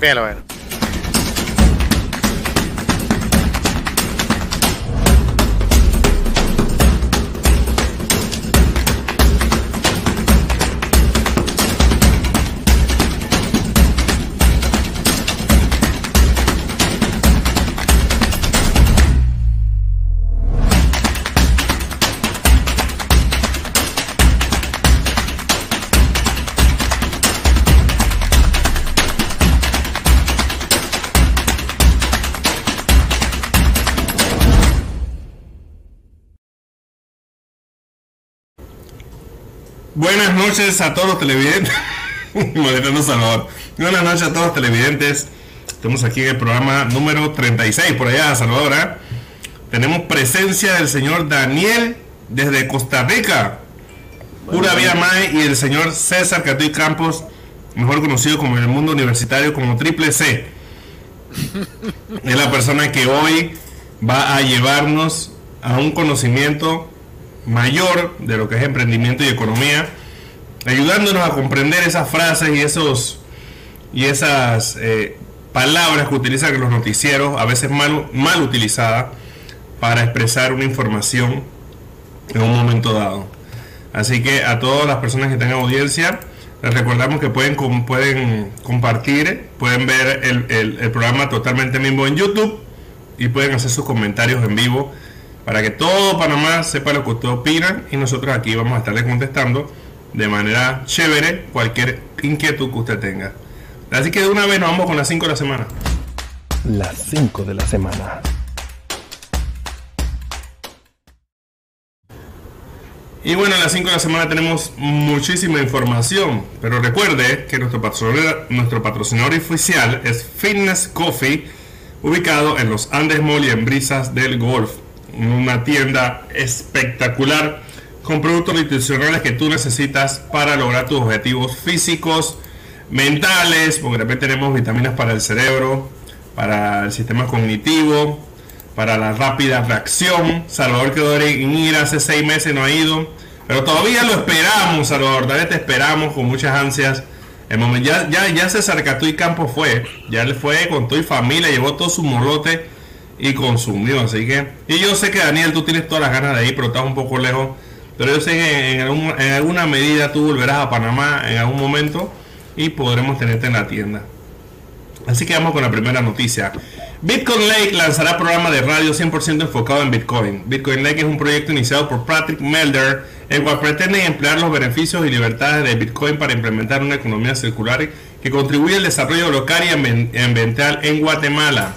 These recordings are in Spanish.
Véalo, véalo. Buenas noches a todos los televidentes. Moderno Salvador. Buenas noches a todos los televidentes. Estamos aquí en el programa número 36 por allá, Salvador. ¿eh? Tenemos presencia del señor Daniel desde Costa Rica. Pura Vía May y el señor César Catuy Campos, mejor conocido como en el mundo universitario como Triple C. Es la persona que hoy va a llevarnos a un conocimiento mayor de lo que es emprendimiento y economía, ayudándonos a comprender esas frases y esos y esas eh, palabras que utilizan los noticieros, a veces mal, mal utilizadas, para expresar una información en un momento dado. Así que a todas las personas que tengan audiencia, les recordamos que pueden, pueden compartir, pueden ver el, el, el programa totalmente mismo en YouTube y pueden hacer sus comentarios en vivo para que todo Panamá sepa lo que ustedes opinan y nosotros aquí vamos a estarle contestando de manera chévere cualquier inquietud que usted tenga. Así que de una vez nos vamos con las 5 de la semana. Las 5 de la semana. Y bueno, en las 5 de la semana tenemos muchísima información, pero recuerde que nuestro patrocinador, nuestro patrocinador oficial es Fitness Coffee, ubicado en los Andes Mall y en Brisas del Golf una tienda espectacular con productos nutricionales que tú necesitas para lograr tus objetivos físicos, mentales, porque repente tenemos vitaminas para el cerebro, para el sistema cognitivo, para la rápida reacción. Salvador quedó en ir hace seis meses, no ha ido, pero todavía lo esperamos, Salvador, todavía te esperamos con muchas ansias. El momento, ya, ya, ya César y Campo fue, ya le fue con tu familia, llevó todo su molote y consumió. Así que, y yo sé que Daniel, tú tienes todas las ganas de ir, pero estás un poco lejos. Pero yo sé que en, en alguna medida tú volverás a Panamá en algún momento y podremos tenerte en la tienda. Así que vamos con la primera noticia. Bitcoin Lake lanzará programa de radio 100% enfocado en Bitcoin. Bitcoin Lake es un proyecto iniciado por Patrick Melder, el cual pretende emplear los beneficios y libertades de Bitcoin para implementar una economía circular que contribuye al desarrollo local y ambiental en Guatemala.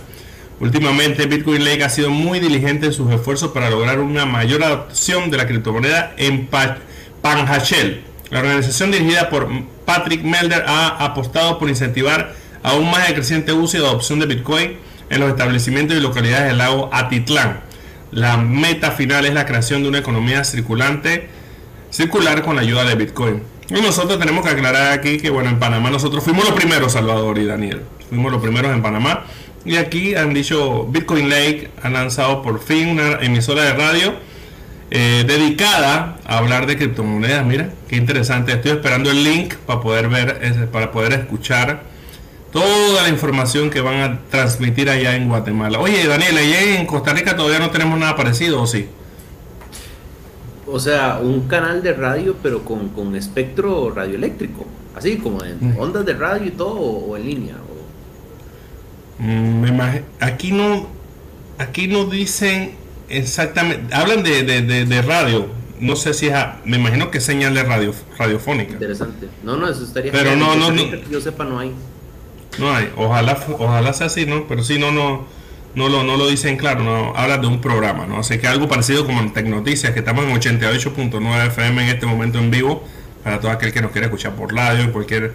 Últimamente, Bitcoin Lake ha sido muy diligente en sus esfuerzos para lograr una mayor adopción de la criptomoneda en Panjachel. La organización dirigida por Patrick Melder ha apostado por incentivar aún más el creciente uso y adopción de Bitcoin en los establecimientos y localidades del lago Atitlán. La meta final es la creación de una economía circulante, circular con la ayuda de Bitcoin. Y nosotros tenemos que aclarar aquí que, bueno, en Panamá nosotros fuimos los primeros, Salvador y Daniel. Fuimos los primeros en Panamá y aquí han dicho, Bitcoin Lake ha lanzado por fin una emisora de radio eh, dedicada a hablar de criptomonedas. Mira, qué interesante. Estoy esperando el link para poder ver, para poder escuchar toda la información que van a transmitir allá en Guatemala. Oye, Daniel, allá en Costa Rica todavía no tenemos nada parecido, ¿o sí? O sea, un canal de radio, pero con, con espectro radioeléctrico. Así como en ondas de radio y todo, o en línea. Mm, aquí no, aquí no dicen exactamente, hablan de, de, radio. No sé si es, me imagino que señal de radio, radiofónica. Interesante. No, no, eso estaría. Pero no, no, no. Que yo sepa, no hay. No hay. Ojalá, ojalá sea así, ¿no? Pero si no, no, no lo, no lo dicen claro. No habla de un programa, ¿no? Así que algo parecido como en Tecnoticias, que estamos en 88.9 FM en este momento en vivo para todo aquel que nos quiera escuchar por radio, en cualquier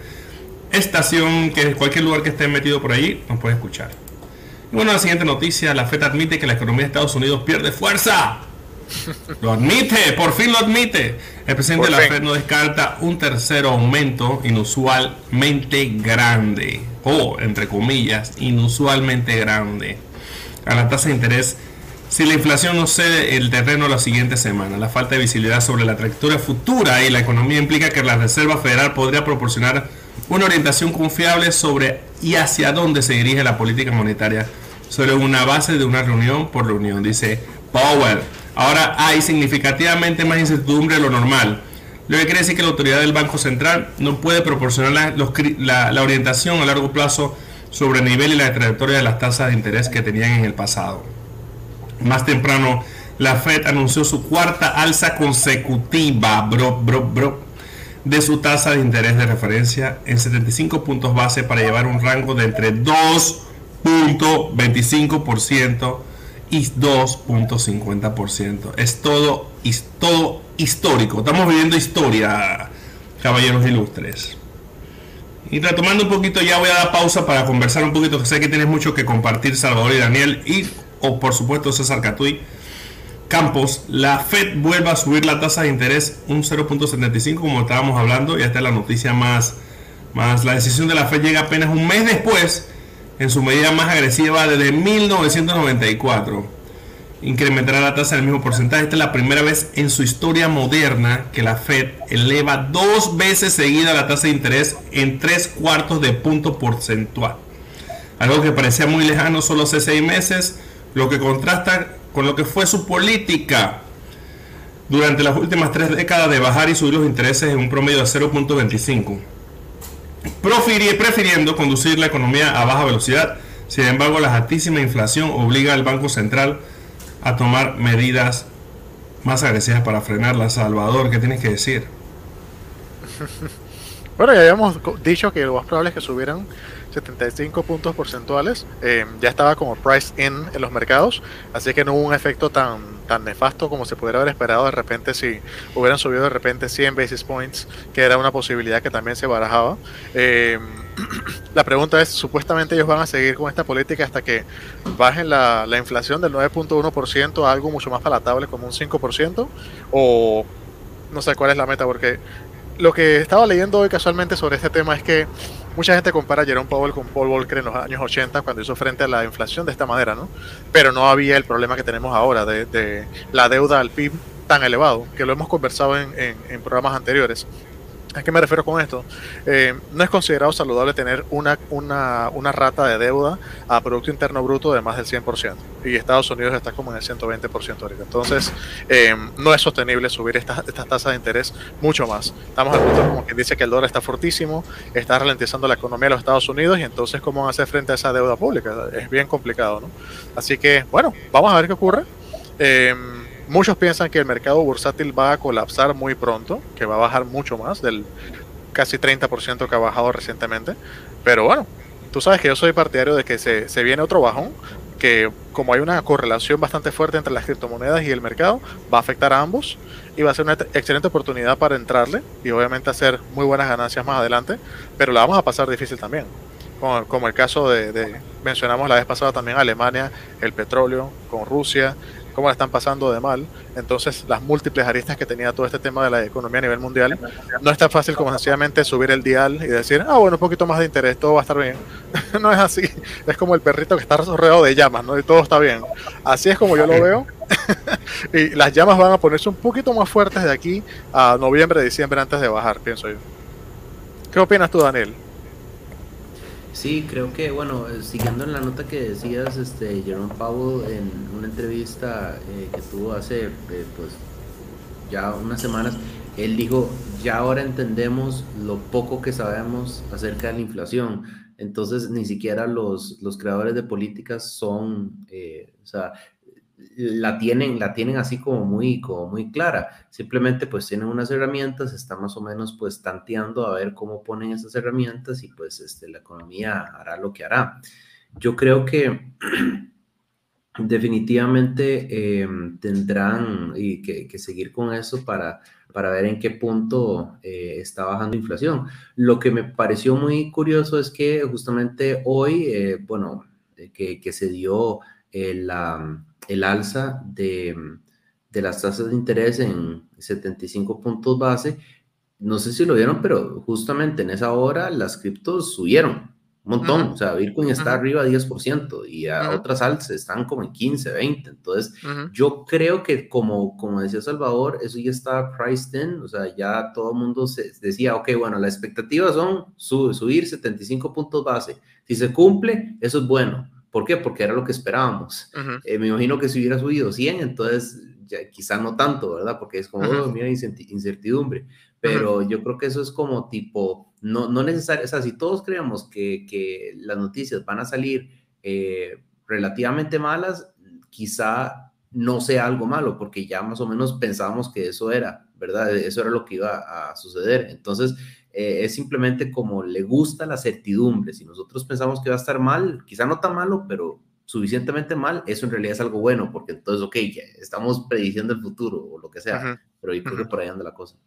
estación, que cualquier lugar que esté metido por ahí, nos puede escuchar. Y bueno, la siguiente noticia, la FED admite que la economía de Estados Unidos pierde fuerza. Lo admite, por fin lo admite. El presidente de la FED no descarta un tercer aumento inusualmente grande. O, entre comillas, inusualmente grande. A la tasa de interés si la inflación no cede el terreno la siguiente semana, la falta de visibilidad sobre la trayectoria futura y la economía implica que la Reserva Federal podría proporcionar una orientación confiable sobre y hacia dónde se dirige la política monetaria sobre una base de una reunión por reunión, dice Powell. Ahora hay significativamente más incertidumbre de lo normal, lo que quiere decir que la autoridad del Banco Central no puede proporcionar la, la orientación a largo plazo sobre el nivel y la trayectoria de las tasas de interés que tenían en el pasado. Más temprano, la Fed anunció su cuarta alza consecutiva, bro, bro, bro, de su tasa de interés de referencia en 75 puntos base para llevar un rango de entre 2.25% y 2.50%. Es todo, es todo histórico. Estamos viviendo historia, caballeros ilustres. Y retomando un poquito, ya voy a dar pausa para conversar un poquito, que sé que tienes mucho que compartir, Salvador y Daniel, y, o por supuesto, César Catuy. Campos, la Fed vuelve a subir la tasa de interés un 0.75, como estábamos hablando, y esta es la noticia más, más. La decisión de la Fed llega apenas un mes después, en su medida más agresiva desde 1994 incrementará la tasa del mismo porcentaje. Esta es la primera vez en su historia moderna que la Fed eleva dos veces seguida la tasa de interés en tres cuartos de punto porcentual. Algo que parecía muy lejano solo hace seis meses, lo que contrasta con lo que fue su política durante las últimas tres décadas de bajar y subir los intereses en un promedio de 0.25, prefiriendo conducir la economía a baja velocidad. Sin embargo, la altísima inflación obliga al Banco Central a tomar medidas más agresivas para frenarla. Salvador, ¿qué tienes que decir? Bueno, ya habíamos dicho que lo más probable es que subieran 75 puntos porcentuales. Eh, ya estaba como price in en los mercados, así que no hubo un efecto tan, tan nefasto como se pudiera haber esperado de repente si hubieran subido de repente 100 basis points, que era una posibilidad que también se barajaba. Eh, la pregunta es, supuestamente ellos van a seguir con esta política hasta que bajen la, la inflación del 9.1% a algo mucho más palatable como un 5%, o no sé cuál es la meta, porque lo que estaba leyendo hoy casualmente sobre este tema es que mucha gente compara a Jerome Powell con Paul Volcker en los años 80 cuando hizo frente a la inflación de esta manera, ¿no? Pero no había el problema que tenemos ahora de, la deuda al PIB tan elevado, que lo hemos conversado en programas anteriores. ¿A qué me refiero con esto? Eh, no es considerado saludable tener una, una, una, rata de deuda a Producto Interno Bruto de más del 100%. Y Estados Unidos está como en el 120% ahorita. Entonces, eh, no es sostenible subir estas, estas tasas de interés mucho más. Estamos al punto como quien dice que el dólar está fortísimo, está ralentizando la economía de los Estados Unidos y entonces, ¿cómo van a hacer frente a esa deuda pública? Es bien complicado, ¿no? Así que, bueno, vamos a ver qué ocurre. Eh, Muchos piensan que el mercado bursátil va a colapsar muy pronto, que va a bajar mucho más del casi 30% que ha bajado recientemente. Pero bueno, tú sabes que yo soy partidario de que se, se, viene otro bajón, que como hay una correlación bastante fuerte entre las criptomonedas y el mercado, va a afectar a ambos y va a ser una excelente oportunidad para entrarle y obviamente hacer muy buenas ganancias más adelante, pero la vamos a pasar difícil también. Como, el caso de, de, mencionamos la vez pasada también Alemania, el petróleo, con Rusia, cómo la están pasando de mal. Entonces, las múltiples aristas que tenía todo este tema de la economía a nivel mundial, no es tan fácil como sencillamente subir el dial y decir, ah, bueno, un poquito más de interés, todo va a estar bien. no es así. Es como el perrito que está rodeado de llamas, ¿no? Y todo está bien. Así es como yo lo veo. y las llamas van a ponerse un poquito más fuertes de aquí a noviembre, diciembre, antes de bajar, pienso yo. ¿Qué opinas tú, Daniel? Sí, creo que, bueno, siguiendo en la nota que decías, este, Jerome Powell en una entrevista eh, que tuvo hace, eh, pues, ya unas semanas, él dijo, ya ahora entendemos lo poco que sabemos acerca de la inflación. Entonces, ni siquiera los, los creadores de políticas son, eh, o sea, la tienen, la tienen así como muy, como muy clara. Simplemente pues tienen unas herramientas, están más o menos pues tanteando a ver cómo ponen esas herramientas y pues este, la economía hará lo que hará. Yo creo que definitivamente eh, tendrán y que, que, seguir con eso para, para ver en qué punto eh, está bajando inflación. Lo que me pareció muy curioso es que justamente hoy, eh, bueno, que, que, se dio la el alza de, de las tasas de interés en 75 puntos base. No sé si lo vieron, pero justamente en esa hora las criptos subieron un montón. O sea, Bitcoin está arriba 10% y a otras altas están como en 15, 20. Entonces, yo creo que como, como decía Salvador, eso ya está priced in, o sea, ya todo el mundo se decía, ok, bueno, las expectativas son subir 75 puntos base. Si se cumple, eso es bueno. ¿Por qué? Porque era lo que esperábamos. Eh, me imagino que si hubiera subido 100, entonces ya, quizá no tanto, ¿verdad? Porque es como, oh, mira, incertidumbre. Pero yo creo que eso es como tipo, no, no necesario, o sea, si todos creemos que, que las noticias van a salir eh, relativamente malas, quizá no sea algo malo, porque ya más o menos pensábamos que eso era, ¿verdad? Eso era lo que iba a suceder. Entonces, eh, es simplemente como le gusta la certidumbre. Si nosotros pensamos que va a estar mal, quizá no tan malo, pero suficientemente mal, eso en realidad es algo bueno, porque entonces, ok, ya estamos prediciendo el futuro o lo que sea, pero yo creo que por ahí anda la cosa.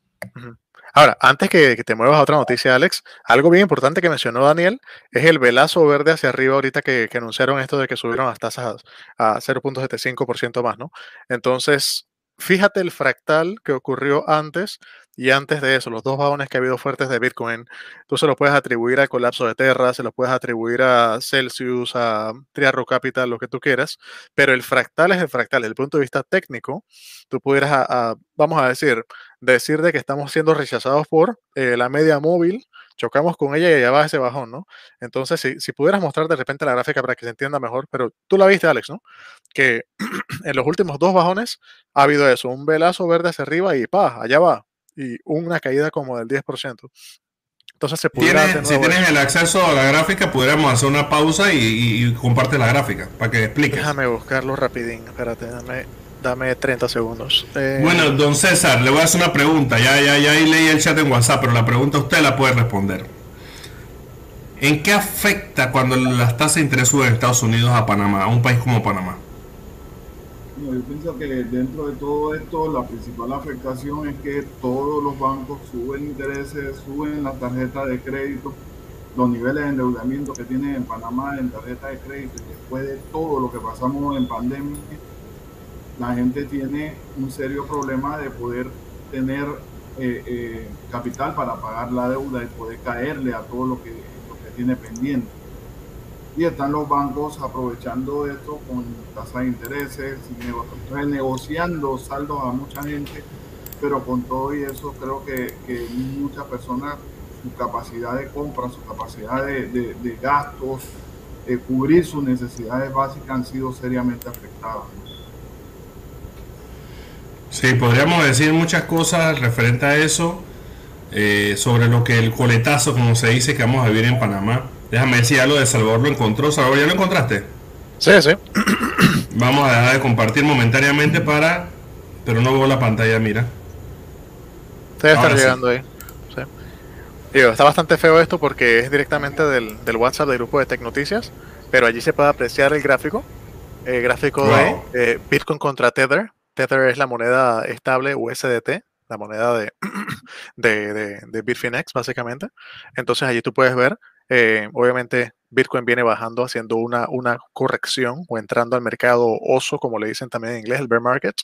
Ahora, antes que, te muevas a otra noticia, Alex, algo bien importante que mencionó Daniel es el velazo verde hacia arriba ahorita que, anunciaron esto de que subieron las tasas a, a 0.75% más, ¿no? Entonces, fíjate el fractal que ocurrió antes y antes de eso, los dos bajones que ha habido fuertes de Bitcoin, tú se los puedes atribuir al colapso de Terra, se los puedes atribuir a Celsius, a Triarro Capital, lo que tú quieras, pero el fractal es el fractal. Desde el punto de vista técnico, tú pudieras, vamos a decir, decir de que estamos siendo rechazados por eh, la media móvil, chocamos con ella y allá va ese bajón, ¿no? Entonces, si, si pudieras mostrar de repente la gráfica para que se entienda mejor, pero tú la viste, Alex, ¿no? Que en los últimos dos bajones ha habido eso, un velazo verde hacia arriba y pa, allá va, y una caída como del 10%. Entonces se pudiera Si tienes el acceso a la gráfica, pudiéramos hacer una pausa y, comparte la gráfica para que expliques. Déjame buscarlo rapidín, espérate, dame, dame 30 segundos. Eh, bueno, don César, le voy a hacer una pregunta. Ya, ya, ya leí el chat en WhatsApp, pero la pregunta usted la puede responder. ¿En qué afecta cuando las tasas de interés suben en Estados Unidos a Panamá, a un país como Panamá? Yo pienso que dentro de todo esto la principal afectación es que todos los bancos suben intereses, suben las tarjetas de crédito, los niveles de endeudamiento que tienen en Panamá en tarjeta de crédito después de todo lo que pasamos en pandemia, la gente tiene un serio problema de poder tener eh, eh, capital para pagar la deuda y poder caerle a todo lo que, lo que tiene pendiente y están los bancos aprovechando esto con tasas de intereses, renegociando saldos a mucha gente, pero con todo y eso creo que, que muchas personas, su capacidad de compra, su capacidad de, de, gastos, de cubrir sus necesidades básicas han sido seriamente afectadas. Sí, podríamos decir muchas cosas referente a eso, eh, sobre lo que el coletazo, como se dice, que vamos a vivir en Panamá Déjame decir algo de Salvador, lo encontró. Salvador, ¿ya lo encontraste? Sí, sí. Vamos a dejar de compartir momentáneamente para... Pero no veo la pantalla, mira. Debe estar llegando ahí. Sí. Digo, está bastante feo esto porque es directamente del, WhatsApp del grupo de Tecnoticias, pero allí se puede apreciar el gráfico. El gráfico de eh, Bitcoin contra Tether. Tether es la moneda estable USDT, la moneda de, de, de, de Bitfinex, básicamente. Entonces allí tú puedes ver eh, obviamente Bitcoin viene bajando, haciendo una, una corrección o entrando al mercado oso, como le dicen también en inglés, el bear market.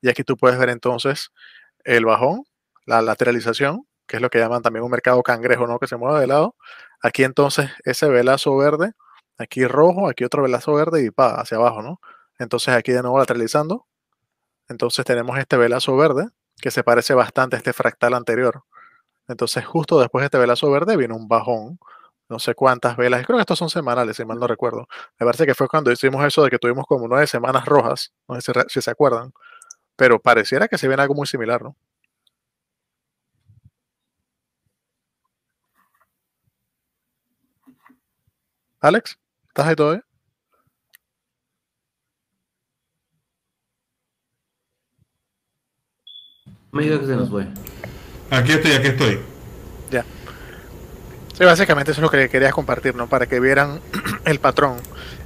Y aquí tú puedes ver entonces el bajón, la lateralización, que es lo que llaman también un mercado cangrejo, ¿no? Que se mueve de lado. Aquí entonces ese velazo verde, aquí rojo, aquí otro velazo verde y pa, hacia abajo, ¿no? Entonces aquí de nuevo lateralizando. Entonces tenemos este velazo verde que se parece bastante a este fractal anterior. Entonces justo después de este velazo verde viene un bajón no sé cuántas velas, creo que estos son semanales, si mal no recuerdo. Me parece que fue cuando hicimos eso de que tuvimos como nueve semanas rojas, no sé si, se acuerdan, pero pareciera que se viene algo muy similar, ¿no? Alex, ¿estás ahí todavía? Me diga que se nos fue. Aquí estoy, aquí estoy. Ya. Sí, básicamente eso es lo que querías compartir, ¿no? Para que vieran el patrón.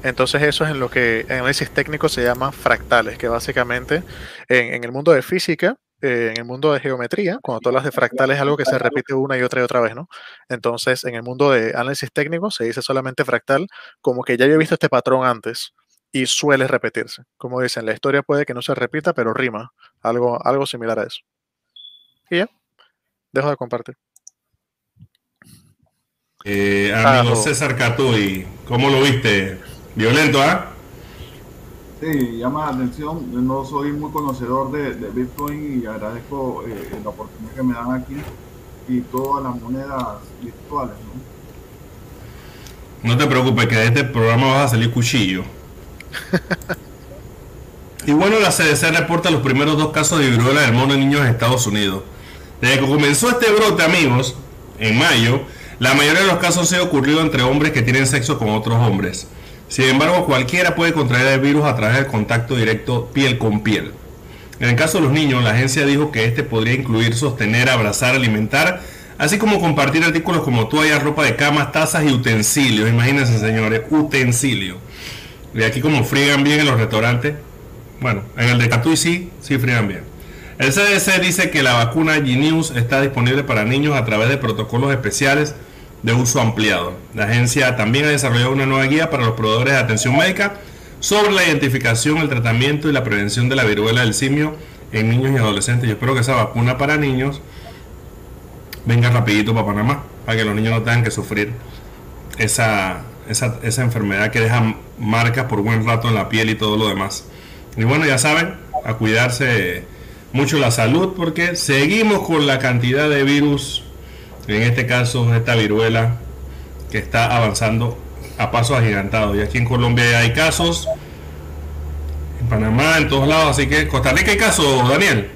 Entonces eso es en lo que en análisis técnico se llama fractales, que básicamente en, el mundo de física, eh, en el mundo de geometría, cuando tú hablas de fractales es algo que se repite una y otra y otra vez, ¿no? Entonces en el mundo de análisis técnico se dice solamente fractal como que ya había visto este patrón antes y suele repetirse. Como dicen, la historia puede que no se repita, pero rima. Algo, algo similar a eso. Y ya, dejo de compartir. Eh, amigo César Catuy, ¿cómo lo viste? Violento, ¿ah? Sí, llama la atención. No soy muy conocedor de, Bitcoin y agradezco eh, la oportunidad que me dan aquí y todas las monedas virtuales. ¿no? no te preocupes, que de este programa vas a salir cuchillo. y bueno, la CDC reporta los primeros dos casos de viruela del mono en niños en Estados Unidos. Desde que comenzó este brote, amigos, en mayo, la mayoría de los casos se ha ocurrido entre hombres que tienen sexo con otros hombres. Sin embargo, cualquiera puede contraer el virus a través del contacto directo piel con piel. En el caso de los niños, la agencia dijo que este podría incluir sostener, abrazar, alimentar, así como compartir artículos como toallas, ropa de cama, tazas y utensilios. Imagínense, señores, utensilios. Y aquí como friegan bien en los restaurantes. Bueno, en el de Catuy sí, sí friegan bien. El CDC dice que la vacuna Genius está disponible para niños a través de protocolos especiales de uso ampliado. La agencia también ha desarrollado una nueva guía para los proveedores de atención médica sobre la identificación, el tratamiento y la prevención de la viruela del simio en niños y adolescentes. Yo espero que esa vacuna para niños venga rapidito para Panamá, para que los niños no tengan que sufrir esa, esa, esa enfermedad que deja marcas por buen rato en la piel y todo lo demás. Y bueno, ya saben, a cuidarse mucho la salud porque seguimos con la cantidad de virus en este caso esta viruela que está avanzando a pasos agigantados. Y aquí en Colombia hay casos, en Panamá, en todos lados, así que Costa Rica hay casos, Daniel.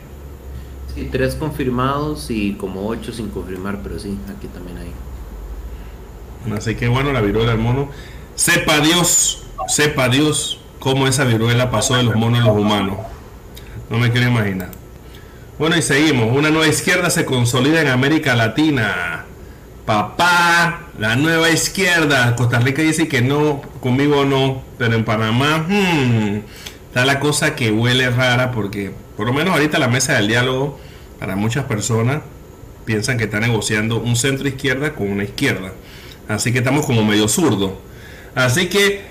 Sí, tres confirmados y como ocho sin confirmar, pero sí, aquí también hay. Así que bueno, la viruela del mono. Sepa Dios, sepa Dios cómo esa viruela pasó de los monos a los humanos. No me quiero imaginar. Bueno, y seguimos. Una nueva izquierda se consolida en América Latina. Papá, la nueva izquierda. Costa Rica dice que no, conmigo no, pero en Panamá hmm, está la cosa que huele rara porque por lo menos ahorita la mesa del diálogo para muchas personas piensan que está negociando un centro izquierda con una izquierda. Así que estamos como medio zurdo. Así que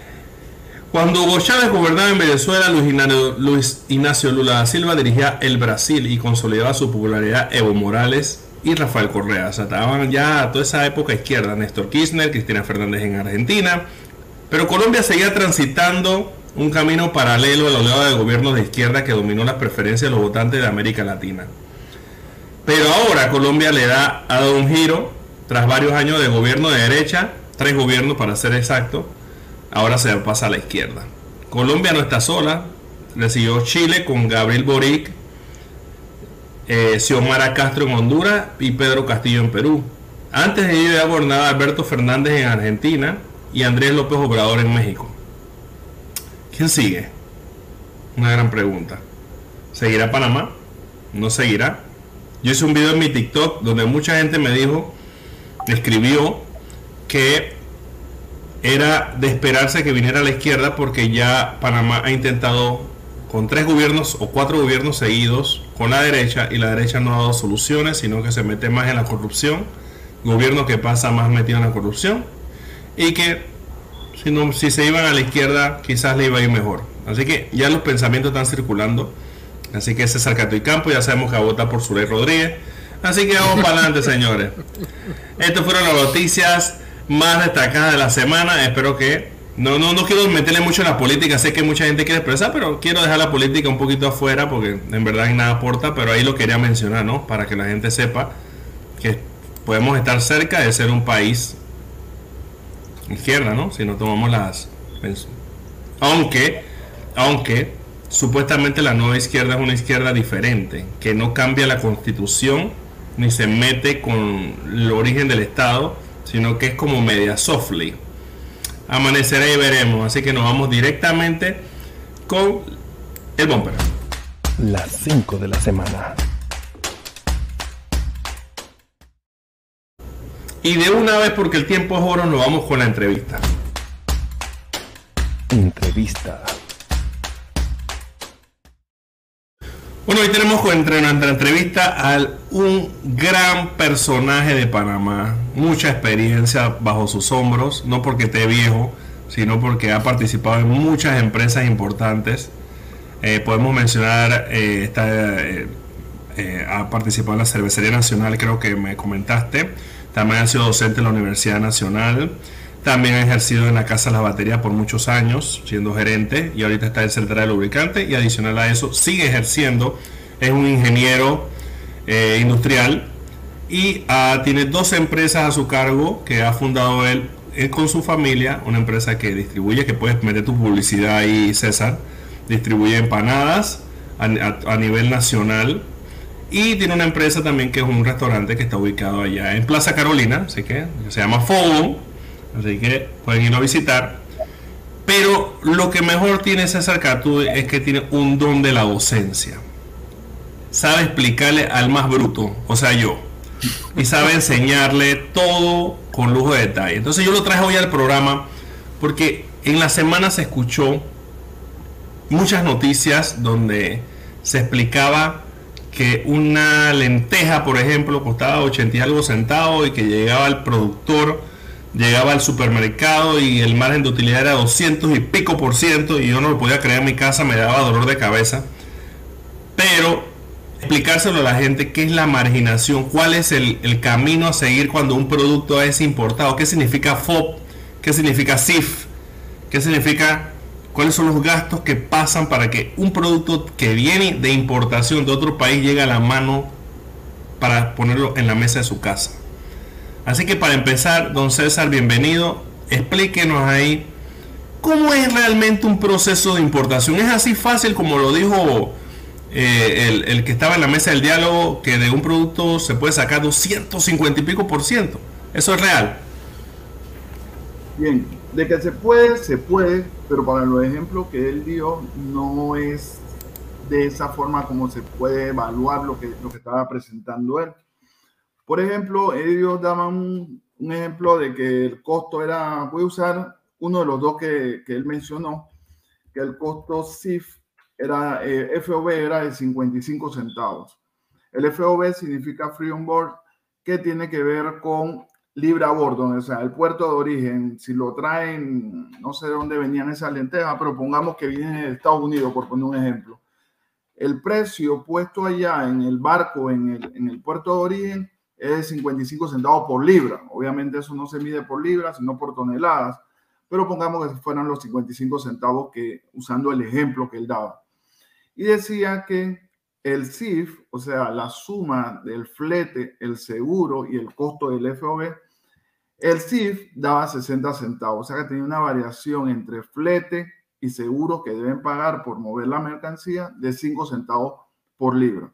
cuando Hugo Chávez gobernaba en Venezuela, Luis Ignacio, Lula da Silva dirigía el Brasil y consolidaba su popularidad Evo Morales y Rafael Correa. O sea, estaban ya toda esa época izquierda, Néstor Kirchner, Cristina Fernández en Argentina. Pero Colombia seguía transitando un camino paralelo a la oleada de gobiernos de izquierda que dominó las preferencias de los votantes de América Latina. Pero ahora Colombia le da, ha dado un giro tras varios años de gobierno de derecha, tres gobiernos para ser exacto, ahora se pasa a la izquierda. Colombia no está sola, recibió Chile con Gabriel Boric, eh, Xiomara Castro en Honduras y Pedro Castillo en Perú. Antes de ello ya gobernaba Alberto Fernández en Argentina y Andrés López Obrador en México. ¿Quién sigue? Una gran pregunta. ¿Seguirá Panamá? ¿No seguirá? Yo hice un video en mi TikTok donde mucha gente me dijo, escribió que era de esperarse que viniera a la izquierda porque ya Panamá ha intentado con tres gobiernos o cuatro gobiernos seguidos con la derecha y la derecha no ha dado soluciones, sino que se mete más en la corrupción, gobierno que pasa más metido en la corrupción y que si, no, si se iban a la izquierda quizás le iba a ir mejor. Así que ya los pensamientos están circulando. Así que César Cato y Campo ya sabemos que va a votar por Zuley Rodríguez. Así que vamos para adelante, señores. Estas fueron las noticias más destacada de la semana. Espero que. No, no, no quiero meterle mucho en la política, sé que mucha gente quiere expresar, pero quiero dejar la política un poquito afuera porque en verdad nada aporta, pero ahí lo quería mencionar, ¿no? Para que la gente sepa que podemos estar cerca de ser un país izquierda, ¿no? Si no tomamos las... Aunque, aunque supuestamente la nueva izquierda es una izquierda diferente, que no cambia la constitución ni se mete con el origen del Estado, sino que es como media softly. Amanecerá y veremos, así que nos vamos directamente con el bumper. Las 5 de la semana. Y de una vez, porque el tiempo es oro, nos vamos con la entrevista. Entrevista. Bueno, hoy tenemos entre nuestra entrevista a un gran personaje de Panamá, mucha experiencia bajo sus hombros, no porque esté viejo, sino porque ha participado en muchas empresas importantes. Eh, podemos mencionar, eh, eh, ha participado en la Cervecería Nacional, creo que me comentaste. También ha sido docente en la Universidad Nacional. También ha ejercido en la Casa de las Baterías por muchos años, siendo gerente, y ahorita está en Central de Lubricante. Y adicional a eso, sigue ejerciendo. Es un ingeniero eh, industrial y ah, tiene dos empresas a su cargo que ha fundado él, con su familia. Una empresa que distribuye, que puedes meter tu publicidad ahí, César. Distribuye empanadas a, a nivel nacional y tiene una empresa también que es un restaurante que está ubicado allá en Plaza Carolina, así que se llama Fogo, así que pueden irlo a visitar. Pero lo que mejor tiene César Catú es que tiene un don de la docencia. Sabe explicarle al más bruto, o sea, yo. Y sabe enseñarle todo con lujo de detalle. Entonces yo lo traje hoy al programa porque en la semana se escuchó muchas noticias donde se explicaba que una lenteja, por ejemplo, costaba 80 y algo centavos y que llegaba al productor, llegaba al supermercado y el margen de utilidad era 200 y pico por ciento y yo no lo podía creer en mi casa, me daba dolor de cabeza. Pero explicárselo a la gente qué es la marginación, cuál es el, camino a seguir cuando un producto es importado, qué significa FOB, qué significa CIF, qué significa cuáles son los gastos que pasan para que un producto que viene de importación de otro país llegue a la mano para ponerlo en la mesa de su casa. Así que para empezar, don César, bienvenido. Explíquenos ahí cómo es realmente un proceso de importación. ¿Es así fácil como lo dijo eh, el, que estaba en la mesa del diálogo, que de un producto se puede sacar 250 y pico por ciento? ¿Eso es real? Bien, de que se puede, se puede, pero para los ejemplos que él dio, no es de esa forma como se puede evaluar lo que, lo que estaba presentando él. Por ejemplo, ellos daban un, un ejemplo de que el costo era, voy a usar uno de los dos que, que él mencionó, que el costo SIF era, eh, FOB era de 55 centavos. El FOB significa Free On Board, que tiene que ver con libra a bordo, o sea, el puerto de origen, si lo traen, no sé de dónde venían esas lentejas, pero pongamos que vienen de Estados Unidos, por poner un ejemplo. El precio puesto allá en el barco, en el, en el puerto de origen, es de 55 centavos por libra. Obviamente eso no se mide por libra, sino por toneladas, pero pongamos que fueran los 55 centavos que, usando el ejemplo que él daba. Y decía que el CIF, o sea, la suma del flete, el seguro y el costo del FOB, el CIF daba 60 centavos, o sea que tenía una variación entre flete y seguro que deben pagar por mover la mercancía de 5 centavos por libra.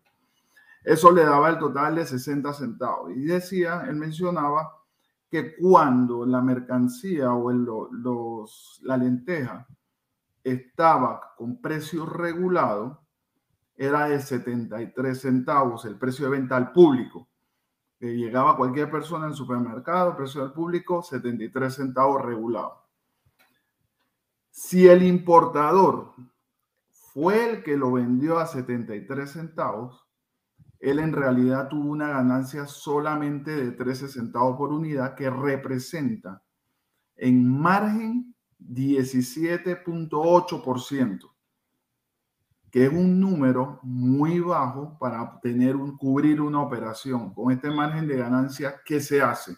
Eso le daba el total de 60 centavos. Y decía, él mencionaba que cuando la mercancía o el, los, la lenteja estaba con precio regulado, era de 73 centavos el precio de venta al público. Que llegaba cualquier persona en el supermercado, precio al público, 73 centavos regulado. Si el importador fue el que lo vendió a 73 centavos, él en realidad tuvo una ganancia solamente de 13 centavos por unidad que representa en margen 17.8% que es un número muy bajo para tener un, cubrir una operación con este margen de ganancia que se hace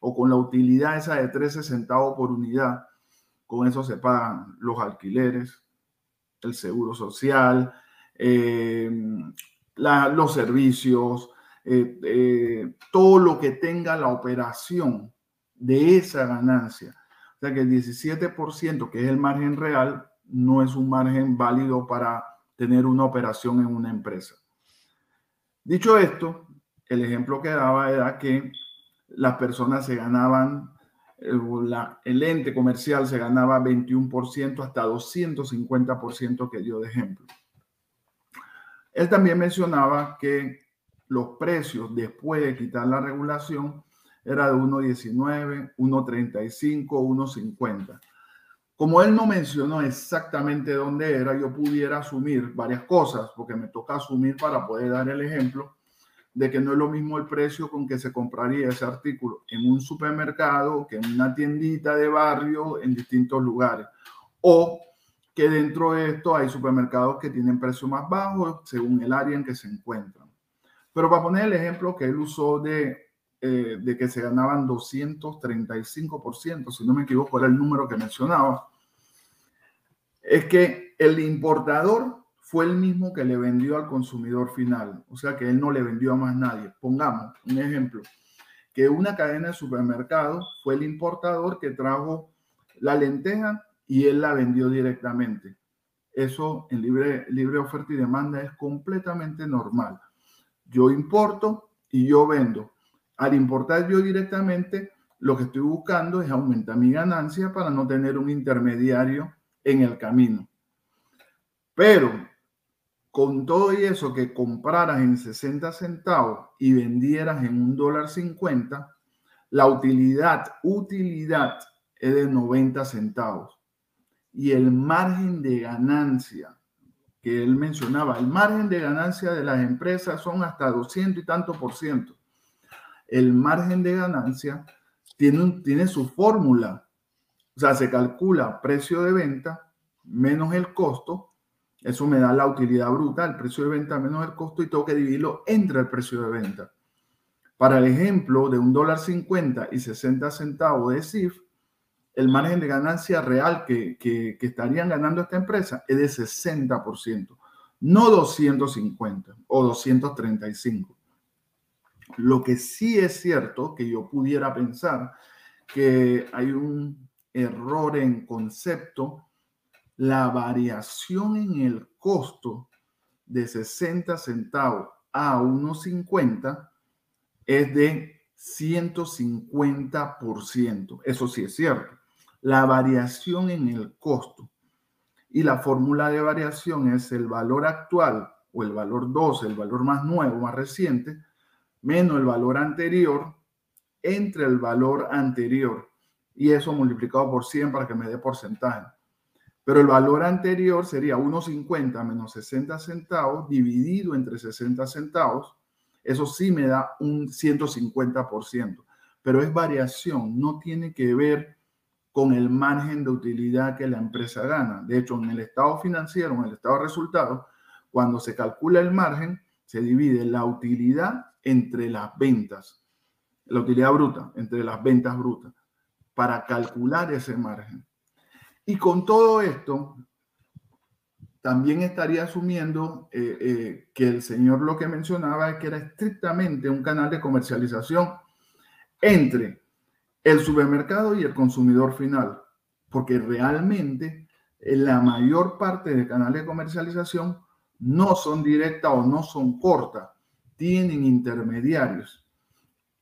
o con la utilidad esa de 13 centavos por unidad. Con eso se pagan los alquileres, el seguro social, eh, la, los servicios, eh, eh, todo lo que tenga la operación de esa ganancia. O sea que el 17%, que es el margen real, no es un margen válido para tener una operación en una empresa. Dicho esto, el ejemplo que daba era que las personas se ganaban, el, ente comercial se ganaba 21% hasta 250% que dio de ejemplo. Él también mencionaba que los precios después de quitar la regulación era de 1.19, 1.35, 1.50. Como él no mencionó exactamente dónde era, yo pudiera asumir varias cosas, porque me toca asumir para poder dar el ejemplo de que no es lo mismo el precio con que se compraría ese artículo en un supermercado que en una tiendita de barrio en distintos lugares. O que dentro de esto hay supermercados que tienen precios más bajos según el área en que se encuentran. Pero para poner el ejemplo que él usó de eh, de que se ganaban 235%, si no me equivoco, era el número que mencionaba, es que el importador fue el mismo que le vendió al consumidor final, o sea que él no le vendió a más nadie. Pongamos un ejemplo, que una cadena de supermercados fue el importador que trajo la lenteja y él la vendió directamente. Eso en libre, oferta y demanda es completamente normal. Yo importo y yo vendo. Al importar yo directamente, lo que estoy buscando es aumentar mi ganancia para no tener un intermediario en el camino. Pero con todo y eso que compraras en 60 centavos y vendieras en un dólar 50, la utilidad, utilidad es de 90 centavos. Y el margen de ganancia que él mencionaba, el margen de ganancia de las empresas son hasta 200 y tanto por ciento el margen de ganancia tiene, tiene su fórmula. O sea, se calcula precio de venta menos el costo. Eso me da la utilidad bruta, el precio de venta menos el costo y tengo que dividirlo entre el precio de venta. Para el ejemplo de un dólar 50 y 60 centavos de CIF, el margen de ganancia real que, estarían ganando esta empresa es de 60%, no 250 o 235. Lo que sí es cierto que yo pudiera pensar que hay un error en concepto, la variación en el costo de 60 centavos a 1.50 es de 150%. Eso sí es cierto. La variación en el costo. Y la fórmula de variación es el valor actual o el valor 2, el valor más nuevo, más reciente, menos el valor anterior entre el valor anterior y eso multiplicado por 100 para que me dé porcentaje. Pero el valor anterior sería 1,50 menos 60 centavos dividido entre 60 centavos. Eso sí me da un 150%, pero es variación, no tiene que ver con el margen de utilidad que la empresa gana. De hecho, en el estado financiero, en el estado de resultados, cuando se calcula el margen, se divide la utilidad entre las ventas, la utilidad bruta, entre las ventas brutas, para calcular ese margen. Y con todo esto, también estaría asumiendo eh, eh, que el señor lo que mencionaba es que era estrictamente un canal de comercialización entre el supermercado y el consumidor final, porque realmente en la mayor parte del canal de comercialización no son directas o no son cortas, tienen intermediarios.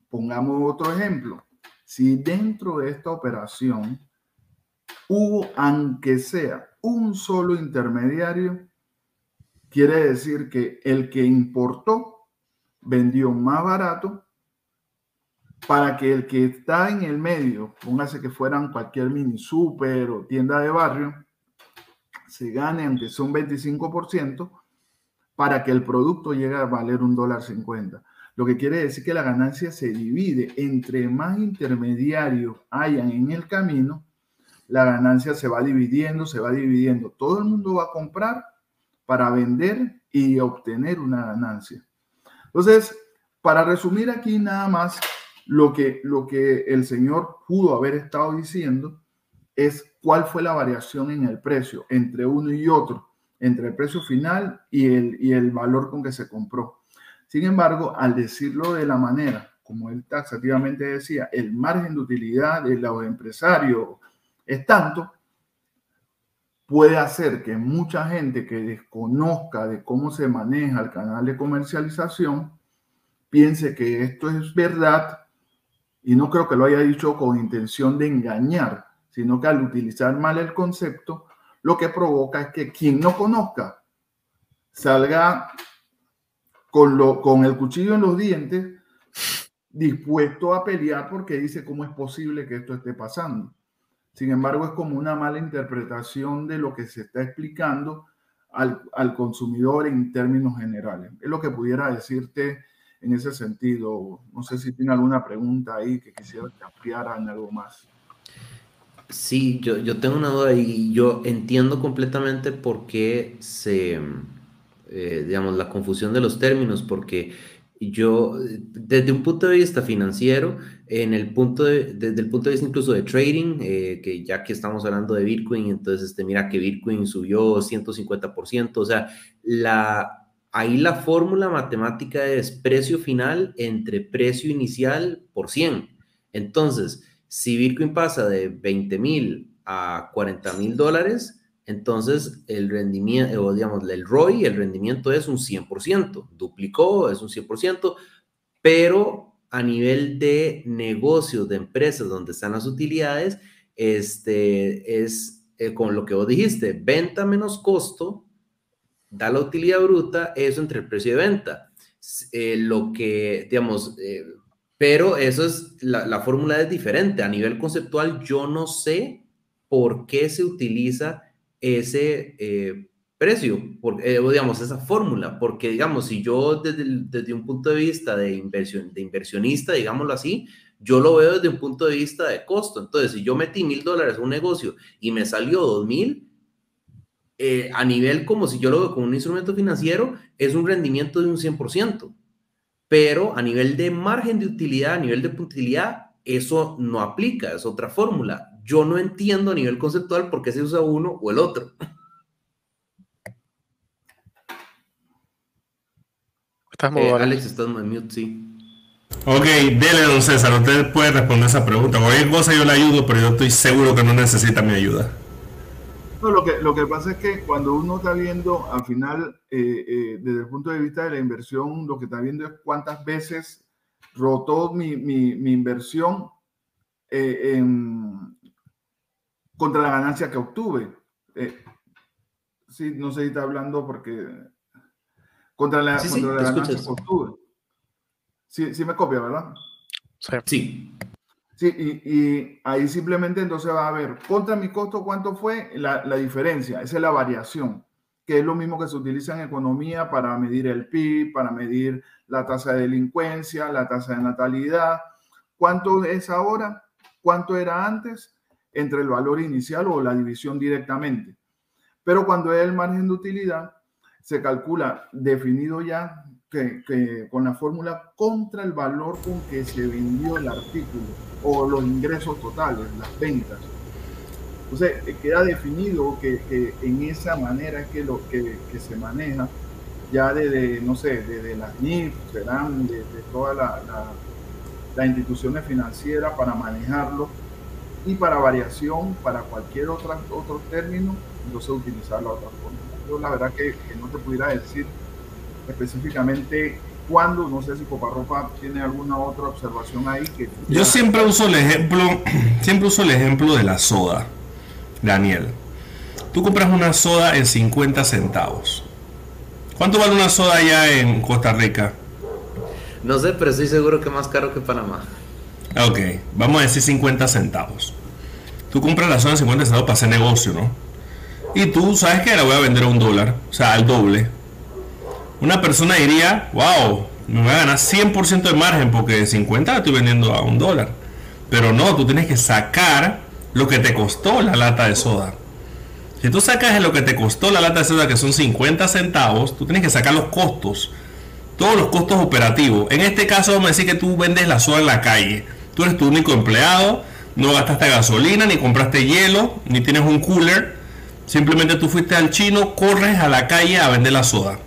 Pongamos otro ejemplo. Si dentro de esta operación hubo, aunque sea un solo intermediario, quiere decir que el que importó vendió más barato para que el que está en el medio, póngase que fueran cualquier mini super o tienda de barrio, se gane aunque sea un 25%, para que el producto llegue a valer un dólar cincuenta. Lo que quiere decir que la ganancia se divide. Entre más intermediarios hayan en el camino, la ganancia se va dividiendo, se va dividiendo. Todo el mundo va a comprar para vender y obtener una ganancia. Entonces, para resumir aquí nada más, lo que, lo que el señor pudo haber estado diciendo es cuál fue la variación en el precio entre uno y otro entre el precio final y el, y el valor con que se compró. Sin embargo, al decirlo de la manera, como él taxativamente decía, el margen de utilidad de los empresarios es tanto, puede hacer que mucha gente que desconozca de cómo se maneja el canal de comercialización piense que esto es verdad y no creo que lo haya dicho con intención de engañar, sino que al utilizar mal el concepto lo que provoca es que quien no conozca salga con, lo, con el cuchillo en los dientes, dispuesto a pelear porque dice cómo es posible que esto esté pasando. Sin embargo, es como una mala interpretación de lo que se está explicando al, al consumidor en términos generales. Es lo que pudiera decirte en ese sentido. No sé si tiene alguna pregunta ahí que quisiera que ampliara en algo más. Sí, yo, yo tengo una duda y yo entiendo completamente por qué se, eh, digamos, la confusión de los términos, porque Yo, desde un punto de vista financiero, en el punto de, desde el punto de vista incluso de trading, eh, que ya que estamos hablando de Bitcoin, entonces este, mira que Bitcoin subió 150%, o sea, la, ahí la fórmula matemática es precio final entre precio inicial por 100. Entonces, si Bitcoin pasa de 20 mil a 40 mil dólares, entonces el rendimiento, o digamos, el ROI, el rendimiento es un 100%, duplicó, es un 100%, pero a nivel de negocios, de empresas donde están las utilidades, este es eh, con lo que vos dijiste, venta menos costo, da la utilidad bruta, eso entre el precio de venta. Eh, lo que, digamos, eh, pero eso es, la, la fórmula es diferente. A nivel conceptual, yo no sé por qué se utiliza ese eh, precio, por, digamos, esa fórmula, porque digamos, si yo desde, desde, un punto de vista de, inversión, de inversionista, digámoslo así, yo lo veo desde un punto de vista de costo. Entonces, si yo metí mil dólares en un negocio y me salió dos mil, eh, a nivel como si yo lo veo como un instrumento financiero, es un rendimiento de un 100%. Pero a nivel de margen de utilidad, a nivel de utilidad, eso no aplica, es otra fórmula yo no entiendo a nivel conceptual por qué se usa uno o el otro. Estás eh, Alex, estás en mute, sí. Ok, dele, don César, usted puede responder esa pregunta. Cualquier cosa yo le ayudo, pero yo estoy seguro que no necesita mi ayuda. No, lo que, lo que pasa es que cuando uno está viendo, al final, eh, eh, desde el punto de vista de la inversión, lo que está viendo es cuántas veces rotó mi, mi, mi inversión en, contra la ganancia que obtuve. Eh, sí, no sé si está hablando porque contra la, contra la ganancia que obtuve. Sí, sí me copia, ¿verdad? Sí. Sí, y, ahí simplemente entonces va a ver contra mi costo cuánto fue la, la, diferencia, esa es la variación, que es lo mismo que se utiliza en economía para medir el PIB, para medir la tasa de delincuencia, la tasa de natalidad. ¿Cuánto es ahora? ¿Cuánto era antes? entre el valor inicial o la división directamente. Pero cuando es el margen de utilidad, se calcula definido ya que, con la fórmula contra el valor con que se vendió el artículo o los ingresos totales, las ventas. Entonces, eh, queda definido que, en esa manera que, lo, que, se maneja ya desde, no sé, desde las NIF, serán de, todas las instituciones financieras para manejarlo y para variación, para cualquier otra, otro término, entonces utilizar la otra forma. Yo la verdad que, no te pudiera decir específicamente cuándo, no sé si Coparropa tiene alguna otra observación ahí que... Yo siempre uso el ejemplo, siempre uso el ejemplo de la soda, Daniel. Tú compras una soda en 50 centavos. ¿Cuánto vale una soda allá en Costa Rica? No sé, pero estoy seguro que más caro que Panamá. Ok, vamos a decir 50 centavos. Tú compras la zona de 50 centavos para hacer negocio, ¿no? Y tú sabes que la voy a vender a un dólar, o sea, al doble. Una persona diría, wow, me voy a ganar 100% de margen porque de 50 la estoy vendiendo a un dólar. Pero no, tú tienes que sacar lo que te costó la lata de soda. Si tú sacas lo que te costó la lata de soda, que son 50 centavos, tú tienes que sacar los costos. Todos los costos operativos. En este caso, vamos a decir que tú vendes la soda en la calle Tú eres tu único empleado, no gastaste gasolina, ni compraste hielo, ni tienes un cooler. Simplemente tú fuiste al chino, corres a la calle a vender la soda.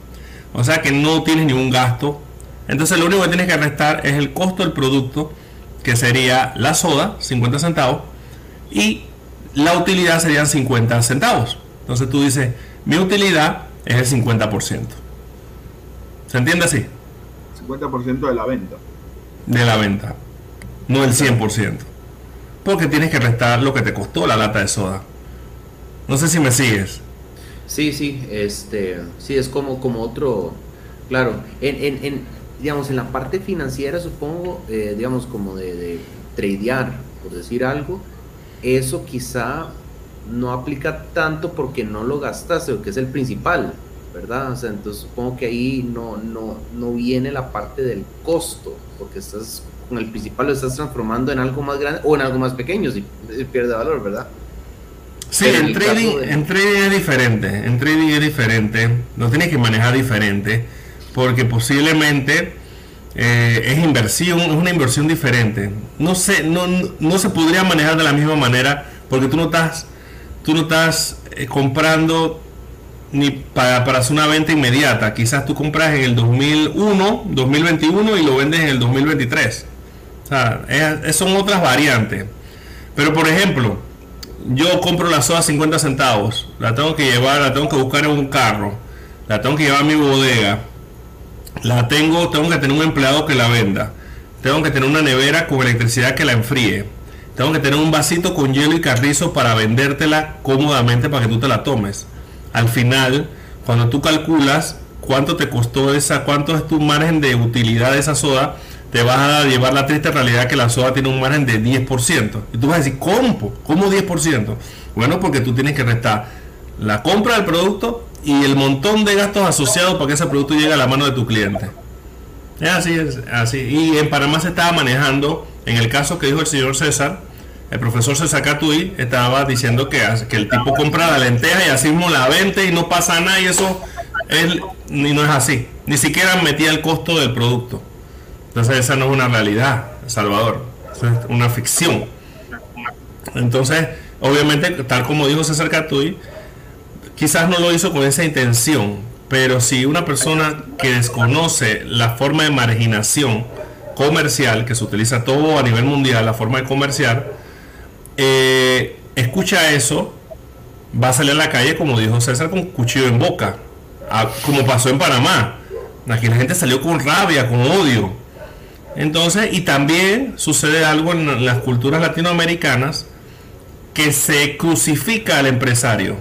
O sea que no tienes ningún gasto. Entonces lo único que tienes que restar es el costo del producto, que sería la soda, 50 centavos, y la utilidad serían 50 centavos. Entonces tú dices, mi utilidad es el 50%. ¿Se entiende así? 50% de la venta. De la venta no el 100%. Porque tienes que restar lo que te costó la lata de soda. No sé si me sigues. Sí, sí, este, sí, es como, como otro, claro, en, en, digamos, en la parte financiera supongo, eh, digamos, como de, de tradear, por decir algo, eso quizá no aplica tanto porque no lo gastaste, que es el principal, ¿verdad? O sea, entonces supongo que ahí no, no, no viene la parte del costo, porque estás con el principal lo estás transformando en algo más grande o en algo más pequeño si, pierde valor, ¿verdad? Sí, en, trading, en trading es diferente, en trading es diferente, lo tienes que manejar diferente, porque posiblemente eh, es inversión, es una inversión diferente. No sé, no, no se podría manejar de la misma manera porque tú no estás, tú no estás eh, comprando ni para, para hacer una venta inmediata. Quizás tú compras en el 2001, 2021 y lo vendes en el 2023. O sea, son otras variantes. Pero por ejemplo, yo compro la soda a 50 centavos, la tengo que llevar, la tengo que buscar en un carro, la tengo que llevar a mi bodega, la tengo, tengo que tener un empleado que la venda, tengo que tener una nevera con electricidad que la enfríe, tengo que tener un vasito con hielo y carrizo para vendértela cómodamente para que tú te la tomes. Al final, cuando tú calculas cuánto te costó esa, cuánto es tu margen de utilidad de esa soda, te vas a llevar la triste realidad que la soda tiene un margen de 10%. Y tú vas a decir, ¿cómo? ¿Cómo 10%? Bueno, porque tú tienes que restar la compra del producto y el montón de gastos asociados para que ese producto llegue a la mano de tu cliente. Es así, es así. Y en Panamá se estaba manejando, en el caso que dijo el señor César, el profesor César Catuí estaba diciendo que, que el tipo compra la lenteja y así mismo la vende y no pasa nada y eso es, ni no es así. Ni siquiera metía el costo del producto. Entonces esa no es una realidad, Salvador. Es una ficción. Entonces, obviamente, tal como dijo César Catuy, quizás no lo hizo con esa intención, pero si una persona que desconoce la forma de marginación comercial, que se utiliza todo a nivel mundial, la forma de comerciar, eh, escucha eso, va a salir a la calle, como dijo César, con cuchillo en boca, como pasó en Panamá. Aquí la gente salió con rabia, con odio. Entonces, y también sucede algo en las culturas latinoamericanas que se crucifica al empresario.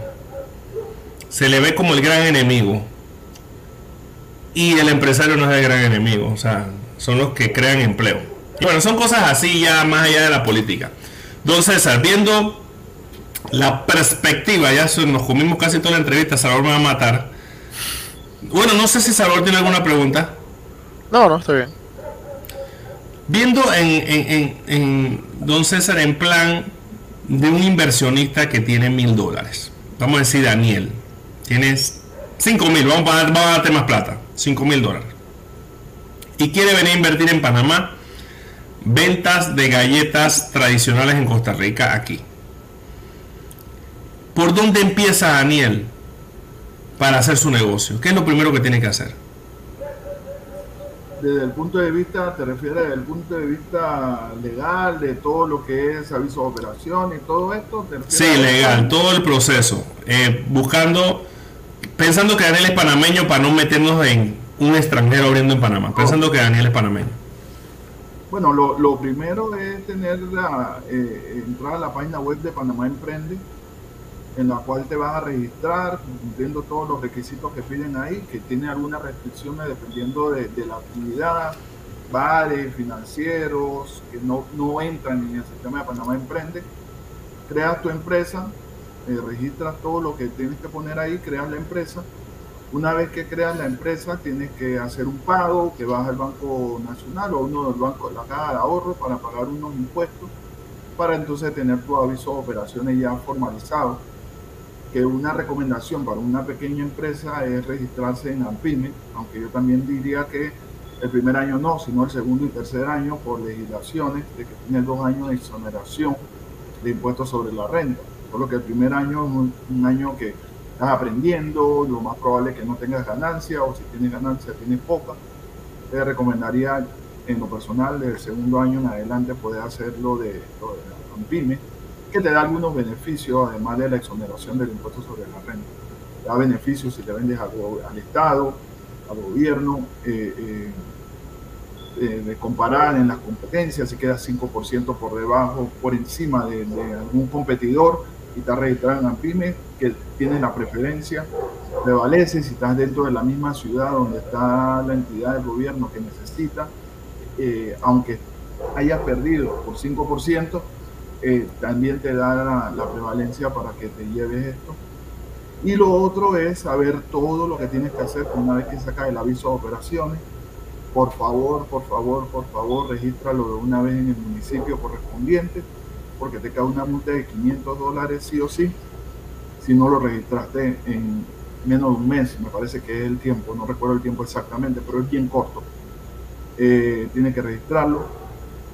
Se le ve como el gran enemigo. Y el empresario no es el gran enemigo, o sea, son los que crean empleo. Y bueno, son cosas así ya más allá de la política. Don César, viendo la perspectiva, ya nos comimos casi toda la entrevista, Salvador me va a matar. Bueno, no sé si Salvador tiene alguna pregunta. No, no, está bien viendo en, Don César en plan de un inversionista que tiene mil dólares, vamos a decir Daniel, tienes cinco mil, vamos a, vamos a darte más plata, cinco mil dólares, y quiere venir a invertir en Panamá, ventas de galletas tradicionales en Costa Rica aquí. ¿Por dónde empieza Daniel para hacer su negocio? ¿Qué es lo primero que tiene que hacer? Desde el punto de vista, te refieres desde el punto de vista legal, de todo lo que es aviso de operación y todo esto. sí, legal, todo el proceso. Eh, buscando, pensando que Daniel es panameño para no meternos en un extranjero abriendo en Panamá, pensando que Daniel es panameño. Bueno, lo, lo primero es tener la, eh, entrar a la página web de Panamá Emprende en la cual te vas a registrar cumpliendo todos los requisitos que piden ahí, que tiene algunas restricciones dependiendo de, la actividad, bares, financieros, que no, no entran en el sistema de Panamá Emprende. Creas tu empresa, eh, registras todo lo que tienes que poner ahí, creas la empresa. Una vez que creas la empresa, tienes que hacer un pago que vas al Banco Nacional o uno del Banco de la Caja de Ahorro para pagar unos impuestos, para entonces tener tu aviso de operaciones ya formalizado que una recomendación para una pequeña empresa es registrarse en AMPIME, aunque yo también diría que el primer año no, sino el segundo y tercer año por legislaciones de que tiene dos años de exoneración de impuestos sobre la renta. Por lo que el primer año es un, año que estás aprendiendo, lo más probable es que no tengas ganancia o si tienes ganancia tienes poca. Te recomendaría en lo personal del segundo año en adelante poder hacerlo de, de AMPIME que te da algunos beneficios, además de la exoneración del impuesto sobre la renta. Te da beneficios si te vendes al, Estado, al gobierno, eh, eh, eh, de comparar en las competencias, si quedas 5% por debajo, por encima de, algún competidor y estás registrado en AMPIME, que tienes la preferencia, prevalece si estás dentro de la misma ciudad donde está la entidad del gobierno que necesita, aunque hayas perdido por 5%, eh, también te da la, prevalencia para que te lleves esto. Y lo otro es saber todo lo que tienes que hacer una vez que sacas el aviso de operaciones. Por favor, por favor, por favor, regístralo de una vez en el municipio correspondiente, porque te cae una multa de 500 dólares sí o sí, si no lo registraste en menos de un mes, me parece que es el tiempo, no recuerdo el tiempo exactamente, pero es bien corto. eh, tiene que registrarlo,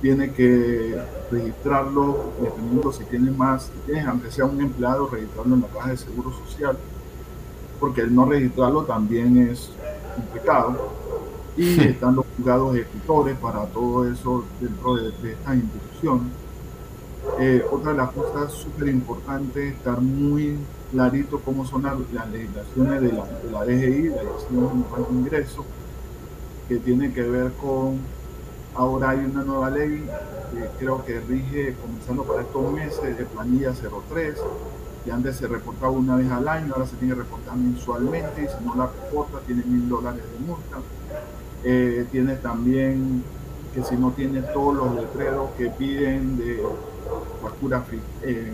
tiene que registrarlo dependiendo si tienes más, si tienes aunque sea un empleado, registrarlo en la caja de seguro social, porque el no registrarlo también es complicado. Y están los juzgados ejecutores para todo eso dentro de, de estas instituciones. Eh, otra de las cosas súper importantes es estar muy clarito cómo son las, legislaciones de la, de la DGI, la Dirección de Ingreso, que tiene que ver con, ahora hay una nueva ley que creo que rige, comenzando para estos meses, de planilla 03, que antes se reportaba una vez al año, ahora se tiene que reportar mensualmente, y si no la reporta tiene mil dólares de multa. Eh, tiene también que si no tiene todos los letreros que piden de factura, eh,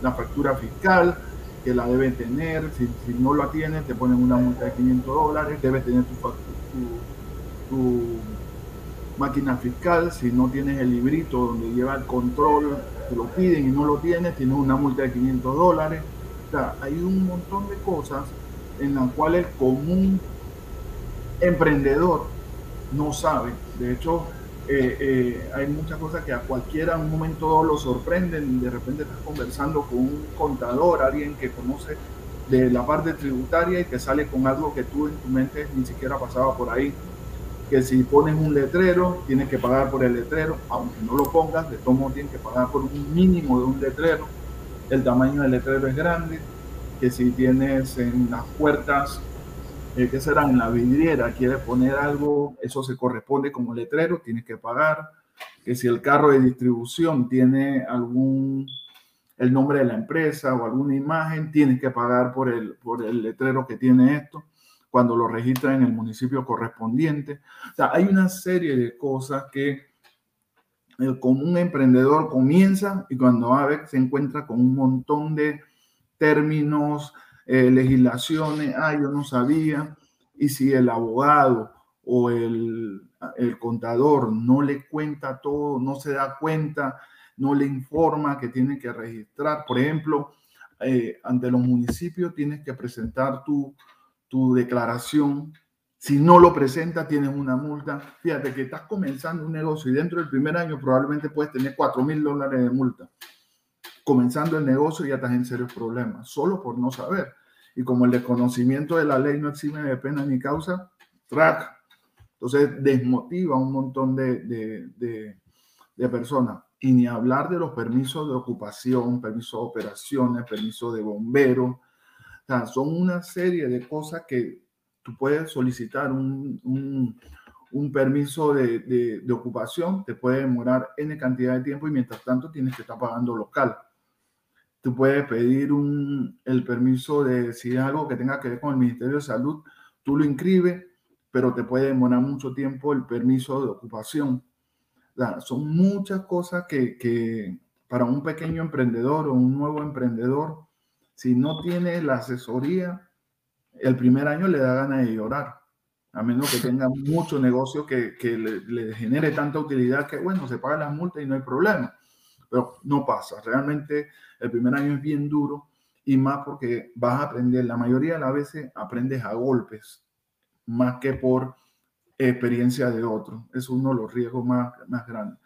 la factura fiscal, que la debe tener, si, no la tiene te ponen una multa de 500 dólares, debe tener tu, tu, máquina fiscal, si no tienes el librito donde lleva el control, te lo piden y no lo tienes, tienes una multa de 500 dólares. O sea, hay un montón de cosas en las cuales el común emprendedor no sabe. De hecho, eh, eh, hay muchas cosas que a cualquiera en un momento lo sorprenden. De repente estás conversando con un contador, alguien que conoce de la parte tributaria y te sale con algo que tú en tu mente ni siquiera pasaba por ahí. Que si pones un letrero, tienes que pagar por el letrero, aunque no lo pongas, de todo modo tienes que pagar por un mínimo de un letrero. El tamaño del letrero es grande. Que si tienes en las puertas eh, ¿qué será? En la vidriera quiere poner algo, eso se corresponde como letrero, tiene que pagar. Que si el carro de distribución tiene algún, el nombre de la empresa o alguna imagen, tienes que pagar por el, por el letrero que tiene esto cuando lo registra en el municipio correspondiente. O sea, hay una serie de cosas que el común emprendedor comienza y cuando a ver se encuentra con un montón de términos, eh, legislaciones, ah, yo no sabía, y si el abogado o el, el contador no le cuenta todo, no se da cuenta, no le informa que tiene que registrar, por ejemplo, eh, ante los municipios tienes que presentar tu, tu declaración. Si no lo presentas, tienes una multa. Fíjate que estás comenzando un negocio y dentro del primer año probablemente puedes tener 4 mil dólares de multa comenzando el negocio ya estás en serios problemas, solo por no saber. Y como el desconocimiento de la ley no exime de pena ni causa, track. Entonces desmotiva a un montón de, de, de, personas. Y ni hablar de los permisos de ocupación, permisos de operaciones, permisos de bomberos. Son una serie de cosas que tú puedes solicitar un, un, permiso de, de, de, ocupación, te puede demorar N cantidad de tiempo y mientras tanto tienes que estar pagando local. Tú puedes pedir un, el permiso de si algo que tenga que ver con el Ministerio de Salud, tú lo inscribes, pero te puede demorar mucho tiempo el permiso de ocupación. O son muchas cosas que, que para un pequeño emprendedor o un nuevo emprendedor, si no tiene la asesoría, el primer año le da ganas de llorar, a menos que tenga mucho negocio que, que le, le, genere tanta utilidad que, bueno, se paga las multas y no hay problema pero no pasa. Realmente el primer año es bien duro y más porque vas a aprender, la mayoría de las veces aprendes a golpes, más que por experiencia de otros. Es uno de los riesgos más, más grandes.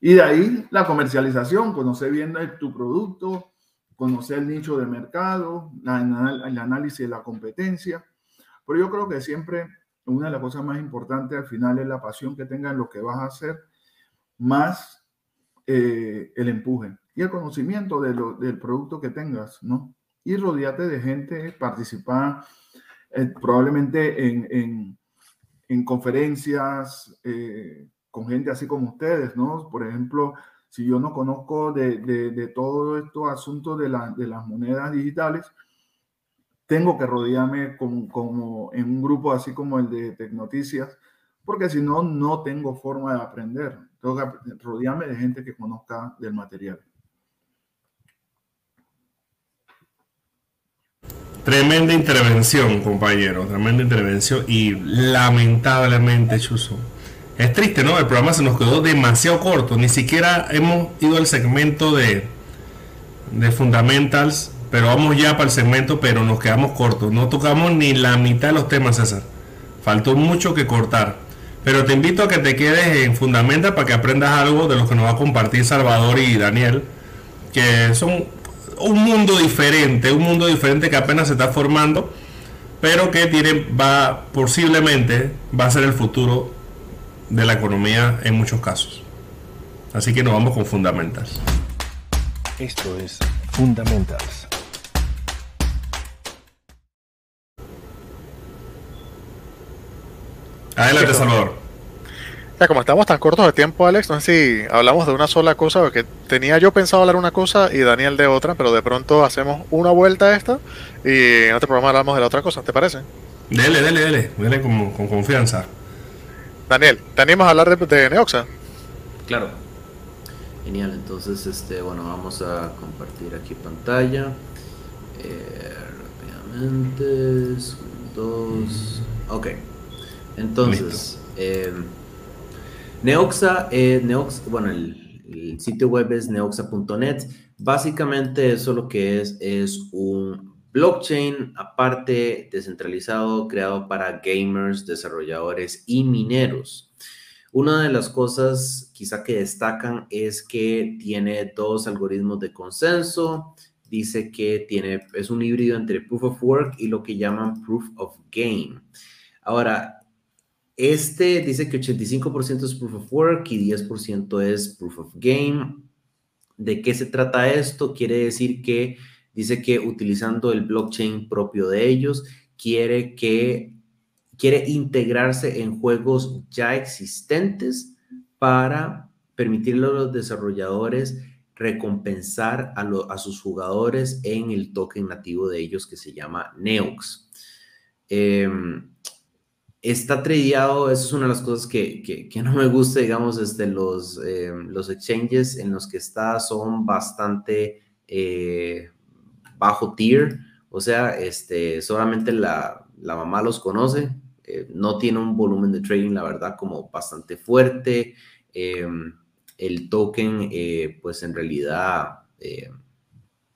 Y de ahí la comercialización, conocer bien tu producto, conocer el nicho de mercado, el análisis de la competencia. Pero yo creo que siempre una de las cosas más importantes al final es la pasión que tengas en lo que vas a hacer, más eh, el empuje y el conocimiento de lo, del producto que tengas, ¿no? Y rodeate de gente, participar eh, probablemente en, en, en conferencias eh, con gente así como ustedes, ¿no? Por ejemplo, si yo no conozco de, de, de todo estos asuntos de, la, de las monedas digitales, tengo que rodearme como, como en un grupo así como el de Tecnoticias, porque si no, no tengo forma de aprender. Tengo que rodearme de gente que conozca del material. Tremenda intervención, compañero, tremenda intervención y lamentablemente, Chuso. Es triste, ¿no? El programa se nos quedó demasiado corto. Ni siquiera hemos ido al segmento de, de fundamentals, pero vamos ya para el segmento, pero nos quedamos cortos. No tocamos ni la mitad de los temas, César. Faltó mucho que cortar. Pero te invito a que te quedes en Fundamenta para que aprendas algo de lo que nos va a compartir Salvador y Daniel, que son un mundo diferente, un mundo diferente que apenas se está formando, pero que tiene, va, posiblemente, va a ser el futuro de la economía en muchos casos. Así que nos vamos con Fundamentals. Esto es Fundamentals. Adelante, Salvador. Ya, como estamos tan cortos de tiempo, Alex, no sé si hablamos de una sola cosa, porque tenía yo pensado hablar una cosa y Daniel de otra, pero de pronto hacemos una vuelta a esta y en otro programa hablamos de la otra cosa, ¿te parece? Dele, dele, dele, dele con, con confianza. Daniel, ¿te animas a hablar de, de Neoxa? Claro. Genial, entonces este, bueno, vamos a compartir aquí pantalla. Eh, rápidamente, dos. Ok. Entonces, eh, Neoxa, eh, Neox, bueno, el, el sitio web es neoxa.net. Básicamente eso lo que es es un blockchain aparte descentralizado creado para gamers, desarrolladores y mineros. Una de las cosas quizá que destacan es que tiene dos algoritmos de consenso. Dice que tiene, es un híbrido entre proof of work y lo que llaman proof of game. Ahora, este dice que 85% es proof of work y 10% es proof of game. ¿De qué se trata esto? Quiere decir que dice que utilizando el blockchain propio de ellos, quiere que quiere integrarse en juegos ya existentes para permitirle a los desarrolladores recompensar a, lo, a sus jugadores en el token nativo de ellos que se llama Neox. Eh, está tradeado, eso es una de las cosas que, que, no me gusta, digamos, este, los, eh, los exchanges en los que está son bastante eh, bajo tier, o sea, este, solamente la, la mamá los conoce, eh, no tiene un volumen de trading, la verdad, como bastante fuerte. Eh, el token, eh, pues en realidad,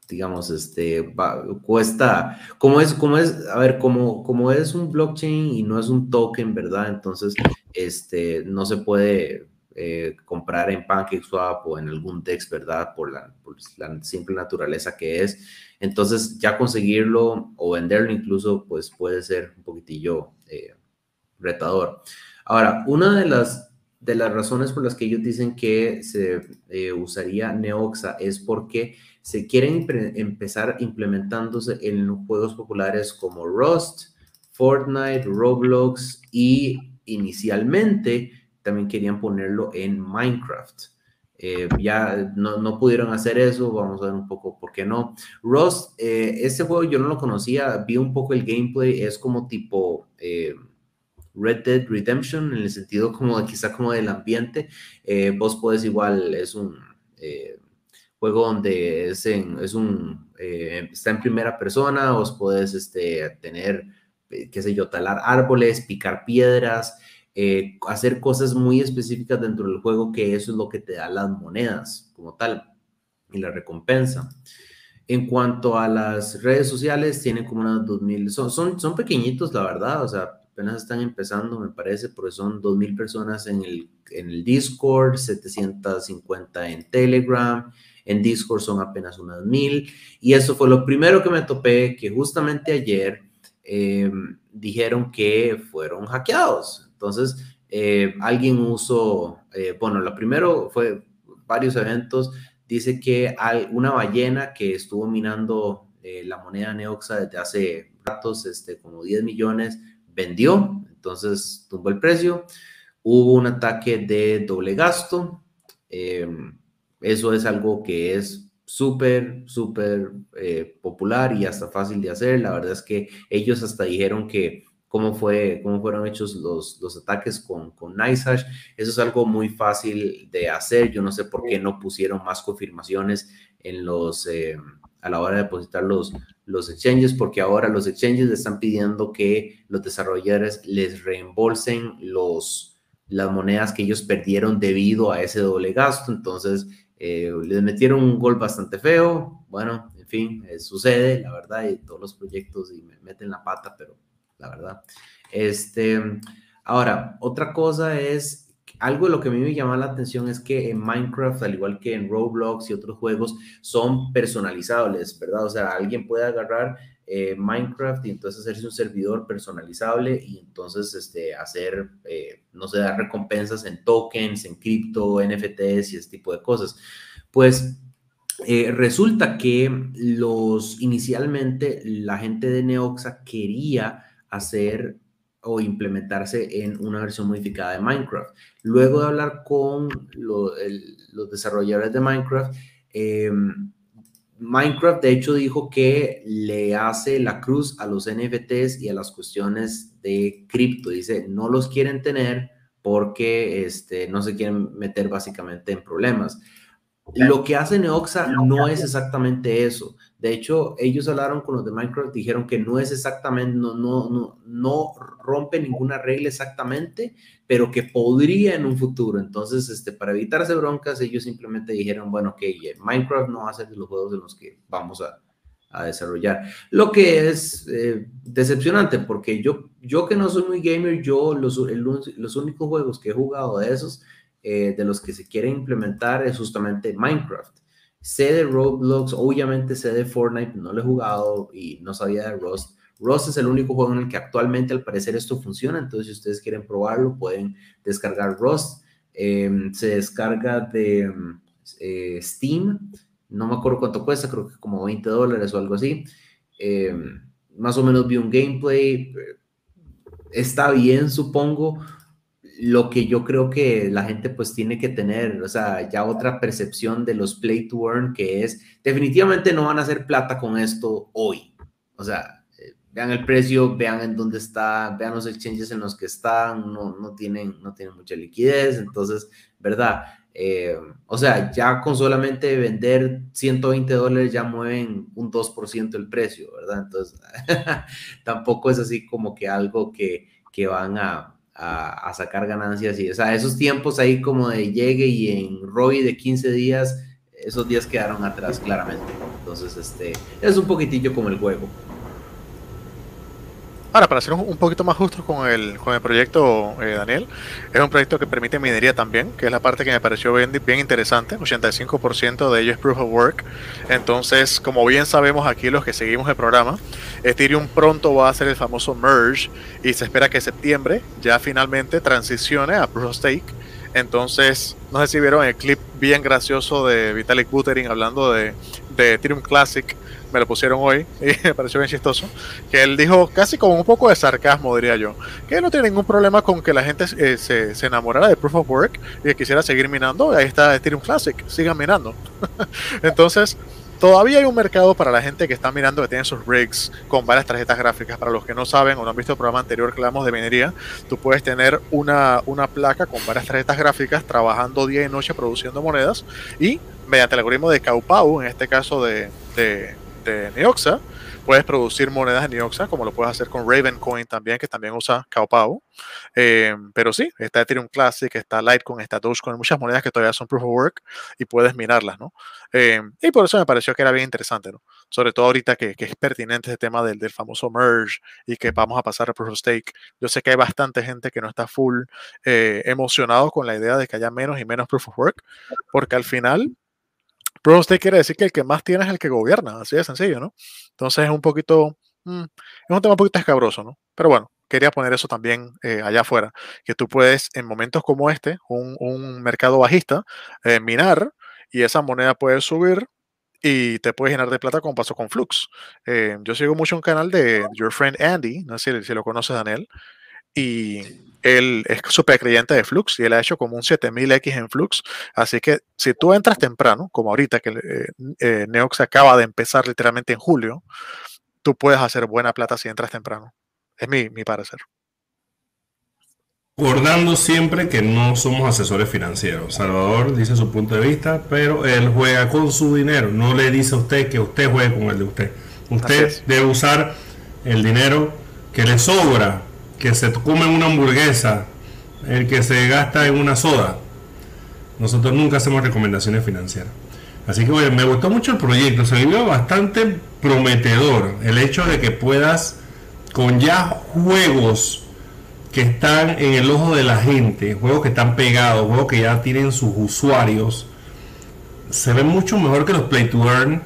digamos, este, va, cuesta, como es, como es, a ver, como, como es un blockchain y no es un token, ¿verdad? Entonces, este, no se puede comprar en PancakeSwap o en algún DEX, ¿verdad? Por la, por la simple naturaleza que es. Entonces, ya conseguirlo o venderlo incluso, pues puede ser un poquitillo eh, retador. Ahora, una de las, de las razones por las que ellos dicen que se eh, usaría Neoxa es porque se quieren empezar implementándose en juegos populares como Rust, Fortnite, Roblox y inicialmente también querían ponerlo en Minecraft. Eh, ya no, no, pudieron hacer eso, vamos a ver un poco por qué no. Rust, eh, este juego yo no lo conocía, vi un poco el gameplay, es como tipo... Eh, Red Dead Redemption, en el sentido como quizá como del ambiente. Eh, vos podés igual, es un juego donde es, en, es un, está en primera persona, vos podés este, tener, qué sé yo, talar árboles, picar piedras, eh, hacer cosas muy específicas dentro del juego, que eso es lo que te da las monedas como tal y la recompensa. En cuanto a las redes sociales, tienen como unas 2000, son, son, son pequeñitos, la verdad, o sea, apenas están empezando, me parece, porque son 2.000 personas en el, en el Discord, 750 en Telegram, en Discord son apenas unas 1.000, y eso fue lo primero que me topé, que justamente ayer eh, dijeron que fueron hackeados. Entonces, eh, alguien usó, eh, bueno, lo primero fue varios eventos, dice que hay una ballena que estuvo minando eh, la moneda Neoxa desde hace ratos, este, como 10 millones, vendió, entonces tumbó el precio. Hubo un ataque de doble gasto. Eso es algo que es súper, súper popular y hasta fácil de hacer. La verdad es que ellos hasta dijeron que cómo, fue, cómo fueron hechos los, los ataques con, con NiceHash. Eso es algo muy fácil de hacer. Yo no sé por qué no pusieron más confirmaciones en los, eh, a la hora de depositar los, los exchanges, porque ahora los exchanges están pidiendo que los desarrolladores les reembolsen los, las monedas que ellos perdieron debido a ese doble gasto. Entonces, eh, les metieron un gol bastante feo. Bueno, en fin, eh, sucede, la verdad, y todos los proyectos y me meten la pata, pero la verdad. Este, Ahora, otra cosa es, algo de lo que a mí me llama la atención es que en Minecraft, al igual que en Roblox y otros juegos, son personalizables, ¿verdad? O sea, alguien puede agarrar eh, Minecraft y entonces hacerse un servidor personalizable y entonces este, hacer, eh, no sé, dar recompensas en tokens, en cripto, NFTs y ese tipo de cosas. Pues eh, resulta que los inicialmente la gente de Neoxa quería hacer o implementarse en una versión modificada de Minecraft. Luego de hablar con los desarrolladores de Minecraft, em, Minecraft de hecho dijo que le hace la cruz a los NFTs y a las cuestiones de cripto. Dice, no los quieren tener porque este, no se quieren meter básicamente en problemas. Lo que hace Neoxa no es exactamente eso. De hecho, ellos hablaron con los de Minecraft, dijeron que no es exactamente, no, no, no, no rompe ninguna regla exactamente, pero que podría en un futuro. Entonces, este, para evitarse broncas, ellos simplemente dijeron, bueno, que Minecraft no va a ser de los juegos en los que vamos a, a desarrollar. Lo que es eh, decepcionante, porque yo, yo que no soy muy gamer, yo los, los únicos juegos que he jugado de esos eh, de los que se quieren implementar es justamente Minecraft. Sé de Roblox, obviamente sé de Fortnite, no lo he jugado y no sabía de Rust. Rust es el único juego en el que actualmente al parecer esto funciona, entonces si ustedes quieren probarlo pueden descargar Rust. Em, se descarga de eh, Steam, no me acuerdo cuánto cuesta, creo que como 20 dólares o algo así. Em, más o menos vi un gameplay, está bien supongo, lo que yo creo que la gente pues tiene que tener, o sea, ya otra percepción de los play to earn, que es, definitivamente no van a hacer plata con esto hoy. O sea, eh, vean el precio, vean en dónde está, vean los exchanges en los que están, no, no, tienen, no tienen mucha liquidez, entonces, ¿verdad? Eh, o sea, ya con solamente vender 120 dólares ya mueven un 2% el precio, ¿verdad? Entonces, tampoco es así como que algo que, que van a, a, sacar ganancias y, esos tiempos ahí como de llegue y en ROI de 15 días, esos días quedaron atrás claramente. Entonces, este, es un poquitillo como el juego. Ahora, para ser un poquito más justo con el, con el proyecto, eh, Daniel, es un proyecto que permite minería también, que es la parte que me pareció bien, bien interesante. 85% de ello es proof of work. Entonces, como bien sabemos aquí los que seguimos el programa, Ethereum pronto va a hacer el famoso merge y se espera que septiembre ya finalmente transicione a proof of stake. Entonces, no sé si vieron el clip bien gracioso de Vitalik Buterin hablando de, de Ethereum Classic me lo pusieron hoy y me pareció bien chistoso, que él dijo casi con un poco de sarcasmo, diría yo, que no tiene ningún problema con que la gente eh, se, se, enamorara de Proof of Work y que quisiera seguir minando, ahí está Ethereum Classic, sigan minando. Entonces, todavía hay un mercado para la gente que está mirando que tiene sus rigs con varias tarjetas gráficas. Para los que no saben o no han visto el programa anterior que hablamos de minería, tú puedes tener una, una placa con varias tarjetas gráficas trabajando día y noche produciendo monedas y mediante el algoritmo de Kaupau, en este caso de, de de Neoxa. Puedes producir monedas de Neoxa, como lo puedes hacer con Ravencoin también, que también usa Kaopao. Eh, pero sí, está Ethereum Classic, está Litecoin, está Dogecoin, muchas monedas que todavía son proof of work y puedes minarlas, ¿no? Eh, y por eso me pareció que era bien interesante, ¿no? Sobre todo ahorita que, es pertinente ese tema del, del, famoso merge y que vamos a pasar a proof of stake. Yo sé que hay bastante gente que no está full eh, emocionado con la idea de que haya menos y menos proof of work, porque al final Proof of quiere decir que el que más tiene es el que gobierna, así de sencillo, ¿no? Entonces es un poquito, mm, es un tema un poquito escabroso, ¿no? Pero bueno, quería poner eso también eh, allá afuera, que tú puedes en momentos como este, un, mercado bajista, eh, minar y esa moneda puede subir y te puedes llenar de plata como pasó con Flux. Eh, yo sigo mucho un canal de Your Friend Andy, no sé si, si lo conoces, Daniel, y él es súper creyente de Flux y él ha hecho como un 7000X en Flux. Así que si tú entras temprano, como ahorita que eh, eh, Neox acaba de empezar literalmente en julio, tú puedes hacer buena plata si entras temprano. Es mi, mi parecer. Recordando siempre que no somos asesores financieros. Salvador dice su punto de vista, pero él juega con su dinero. No le dice a usted que usted juegue con el de usted. Usted debe usar el dinero que le sobra que se come una hamburguesa, el que se gasta en una soda. Nosotros nunca hacemos recomendaciones financieras. Así que me gustó mucho el proyecto, se vio bastante prometedor el hecho de que puedas con ya juegos que están en el ojo de la gente, juegos que están pegados, juegos que ya tienen sus usuarios, se ven mucho mejor que los Play to Earn,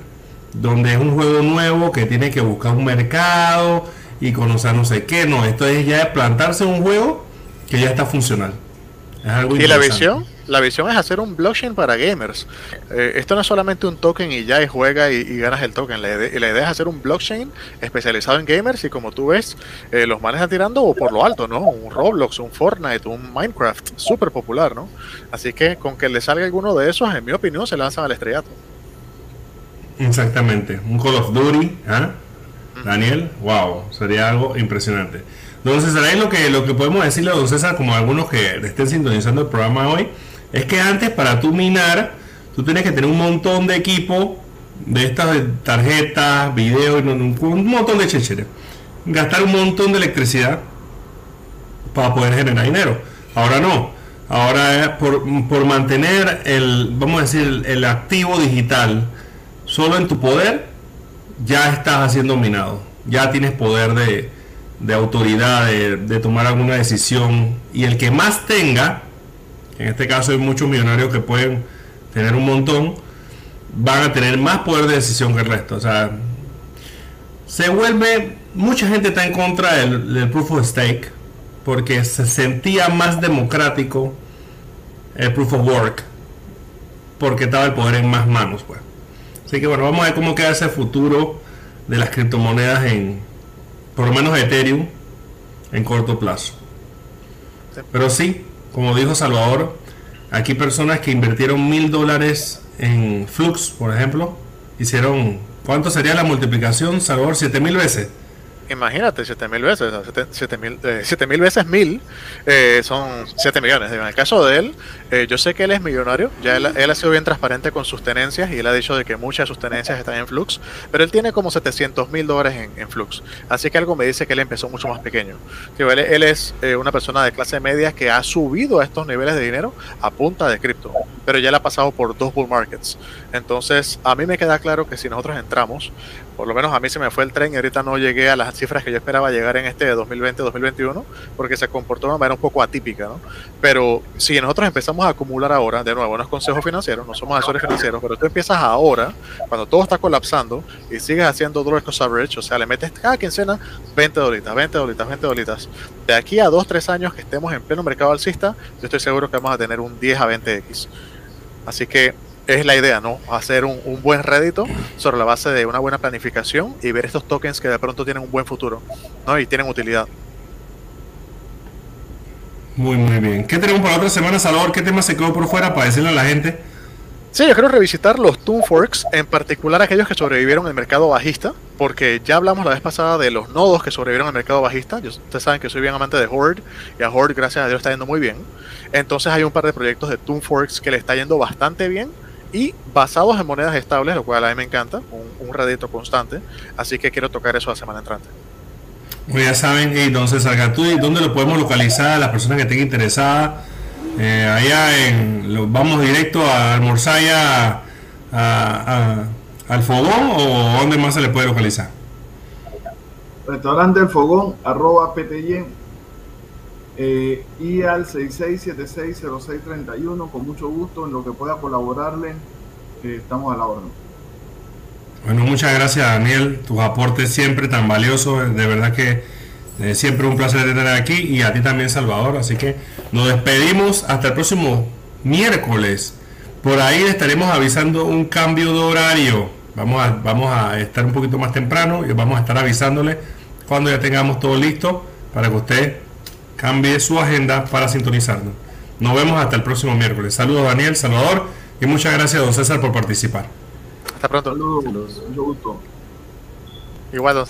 donde es un juego nuevo que tiene que buscar un mercado y conocer no sé qué. No, esto es ya plantarse un juego que ya está funcional. y la visión, la visión es hacer un blockchain para gamers. Eh, esto no es solamente un token y ya y juega y, ganas el token. La idea, la idea, es hacer un blockchain especializado en gamers y como tú ves, eh, los manes están tirando por lo alto, ¿no? Un Roblox, un Fortnite, un Minecraft, súper popular, ¿no? Así que con que le salga alguno de esos, en mi opinión, se lanzan al estrellato. Exactamente, un Call of Duty, ¿ah? Daniel, wow, sería algo impresionante. Entonces, ahí lo que, lo que podemos decirle a don César, como algunos que estén sintonizando el programa hoy, es que antes para tú minar, tú tienes que tener un montón de equipo de estas tarjetas, video, un montón de chécheres. Gastar un montón de electricidad para poder generar dinero. Ahora no. Ahora por, por mantener el, vamos a decir, el activo digital solo en tu poder, ya estás haciendo minado. Ya tienes poder de, de autoridad, de, de tomar alguna decisión. Y el que más tenga, en este caso hay muchos millonarios que pueden tener un montón, van a tener más poder de decisión que el resto. O sea, se vuelve, mucha gente está en contra del, proof of stake porque se sentía más democrático el proof of work porque estaba el poder en más manos. Pues. Así que bueno, vamos a ver cómo queda ese futuro de las criptomonedas en, por lo menos Ethereum, en corto plazo. Pero sí, como dijo Salvador, aquí personas que invirtieron mil dólares en Flux, por ejemplo, hicieron, ¿cuánto sería la multiplicación, Salvador? ¿Siete mil veces? Imagínate, 7 mil veces, 7 mil eh, veces mil eh, son 7 millones. En el caso de él, eh, yo sé que él es millonario, ya él, ha sido bien transparente con sus tenencias y él ha dicho de que muchas de sus tenencias están en Flux, pero él tiene como 700 mil dólares en, Flux. Así que algo me dice que él empezó mucho más pequeño. Él, él es una persona de clase media que ha subido a estos niveles de dinero a punta de cripto, pero ya le ha pasado por dos bull markets. Entonces, a mí me queda claro que si nosotros entramos, por lo menos a mí se me fue el tren y ahorita no llegué a las cifras que yo esperaba llegar en este 2020-2021 porque se comportó de una manera un poco atípica, ¿no? Pero si nosotros empezamos a acumular ahora, de nuevo, no es consejo financiero, no somos asesores financieros, pero tú empiezas ahora, cuando todo está colapsando y sigues haciendo dollar cost average, o sea, le metes cada quincena 20 dolitas, 20 dolitas, 20 dolitas. De aquí a 2, 3 años que estemos en pleno mercado alcista, yo estoy seguro que vamos a tener un 10 a 20x. Así que es la idea, ¿no? Hacer un, buen rédito sobre la base de una buena planificación y ver estos tokens que de pronto tienen un buen futuro, ¿no? Y tienen utilidad. Muy, muy bien. ¿Qué tenemos para otra semana, Salvador? ¿Qué tema se quedó por fuera para decirle a la gente? Sí, yo quiero revisitar los Toon Forks, en particular aquellos que sobrevivieron en el mercado bajista, porque ya hablamos la vez pasada de los nodos que sobrevivieron en el mercado bajista. ustedes saben que soy bien amante de Horde, y a Horde, gracias a Dios, está yendo muy bien. Entonces hay un par de proyectos de Toon Forks que le está yendo bastante bien y basados en monedas estables, lo cual a mí me encanta, un, un rédito constante. Así que quiero tocar eso la semana entrante. Pues ya saben, entonces y ¿dónde lo podemos localizar? a Las personas que estén interesadas. Eh, allá en, lo, vamos directo a almorzar ya al fogón o dónde más se le puede localizar. Restaurante El Fogón, arroba PTY, eh, y al 66760631, con mucho gusto, en lo que pueda colaborarle, eh, estamos a la orden. Bueno, muchas gracias Daniel, tus aportes siempre tan valiosos, de verdad que eh, siempre un placer tener aquí y a ti también Salvador, así que nos despedimos hasta el próximo miércoles. Por ahí estaremos avisando un cambio de horario. Vamos a, vamos a estar un poquito más temprano y vamos a estar avisándole cuando ya tengamos todo listo para que usted cambie su agenda para sintonizarnos. Nos vemos hasta el próximo miércoles. Saludos Daniel, Salvador y muchas gracias a don César por participar. Hasta pronto. Saludos. Mucho gusto. Igual.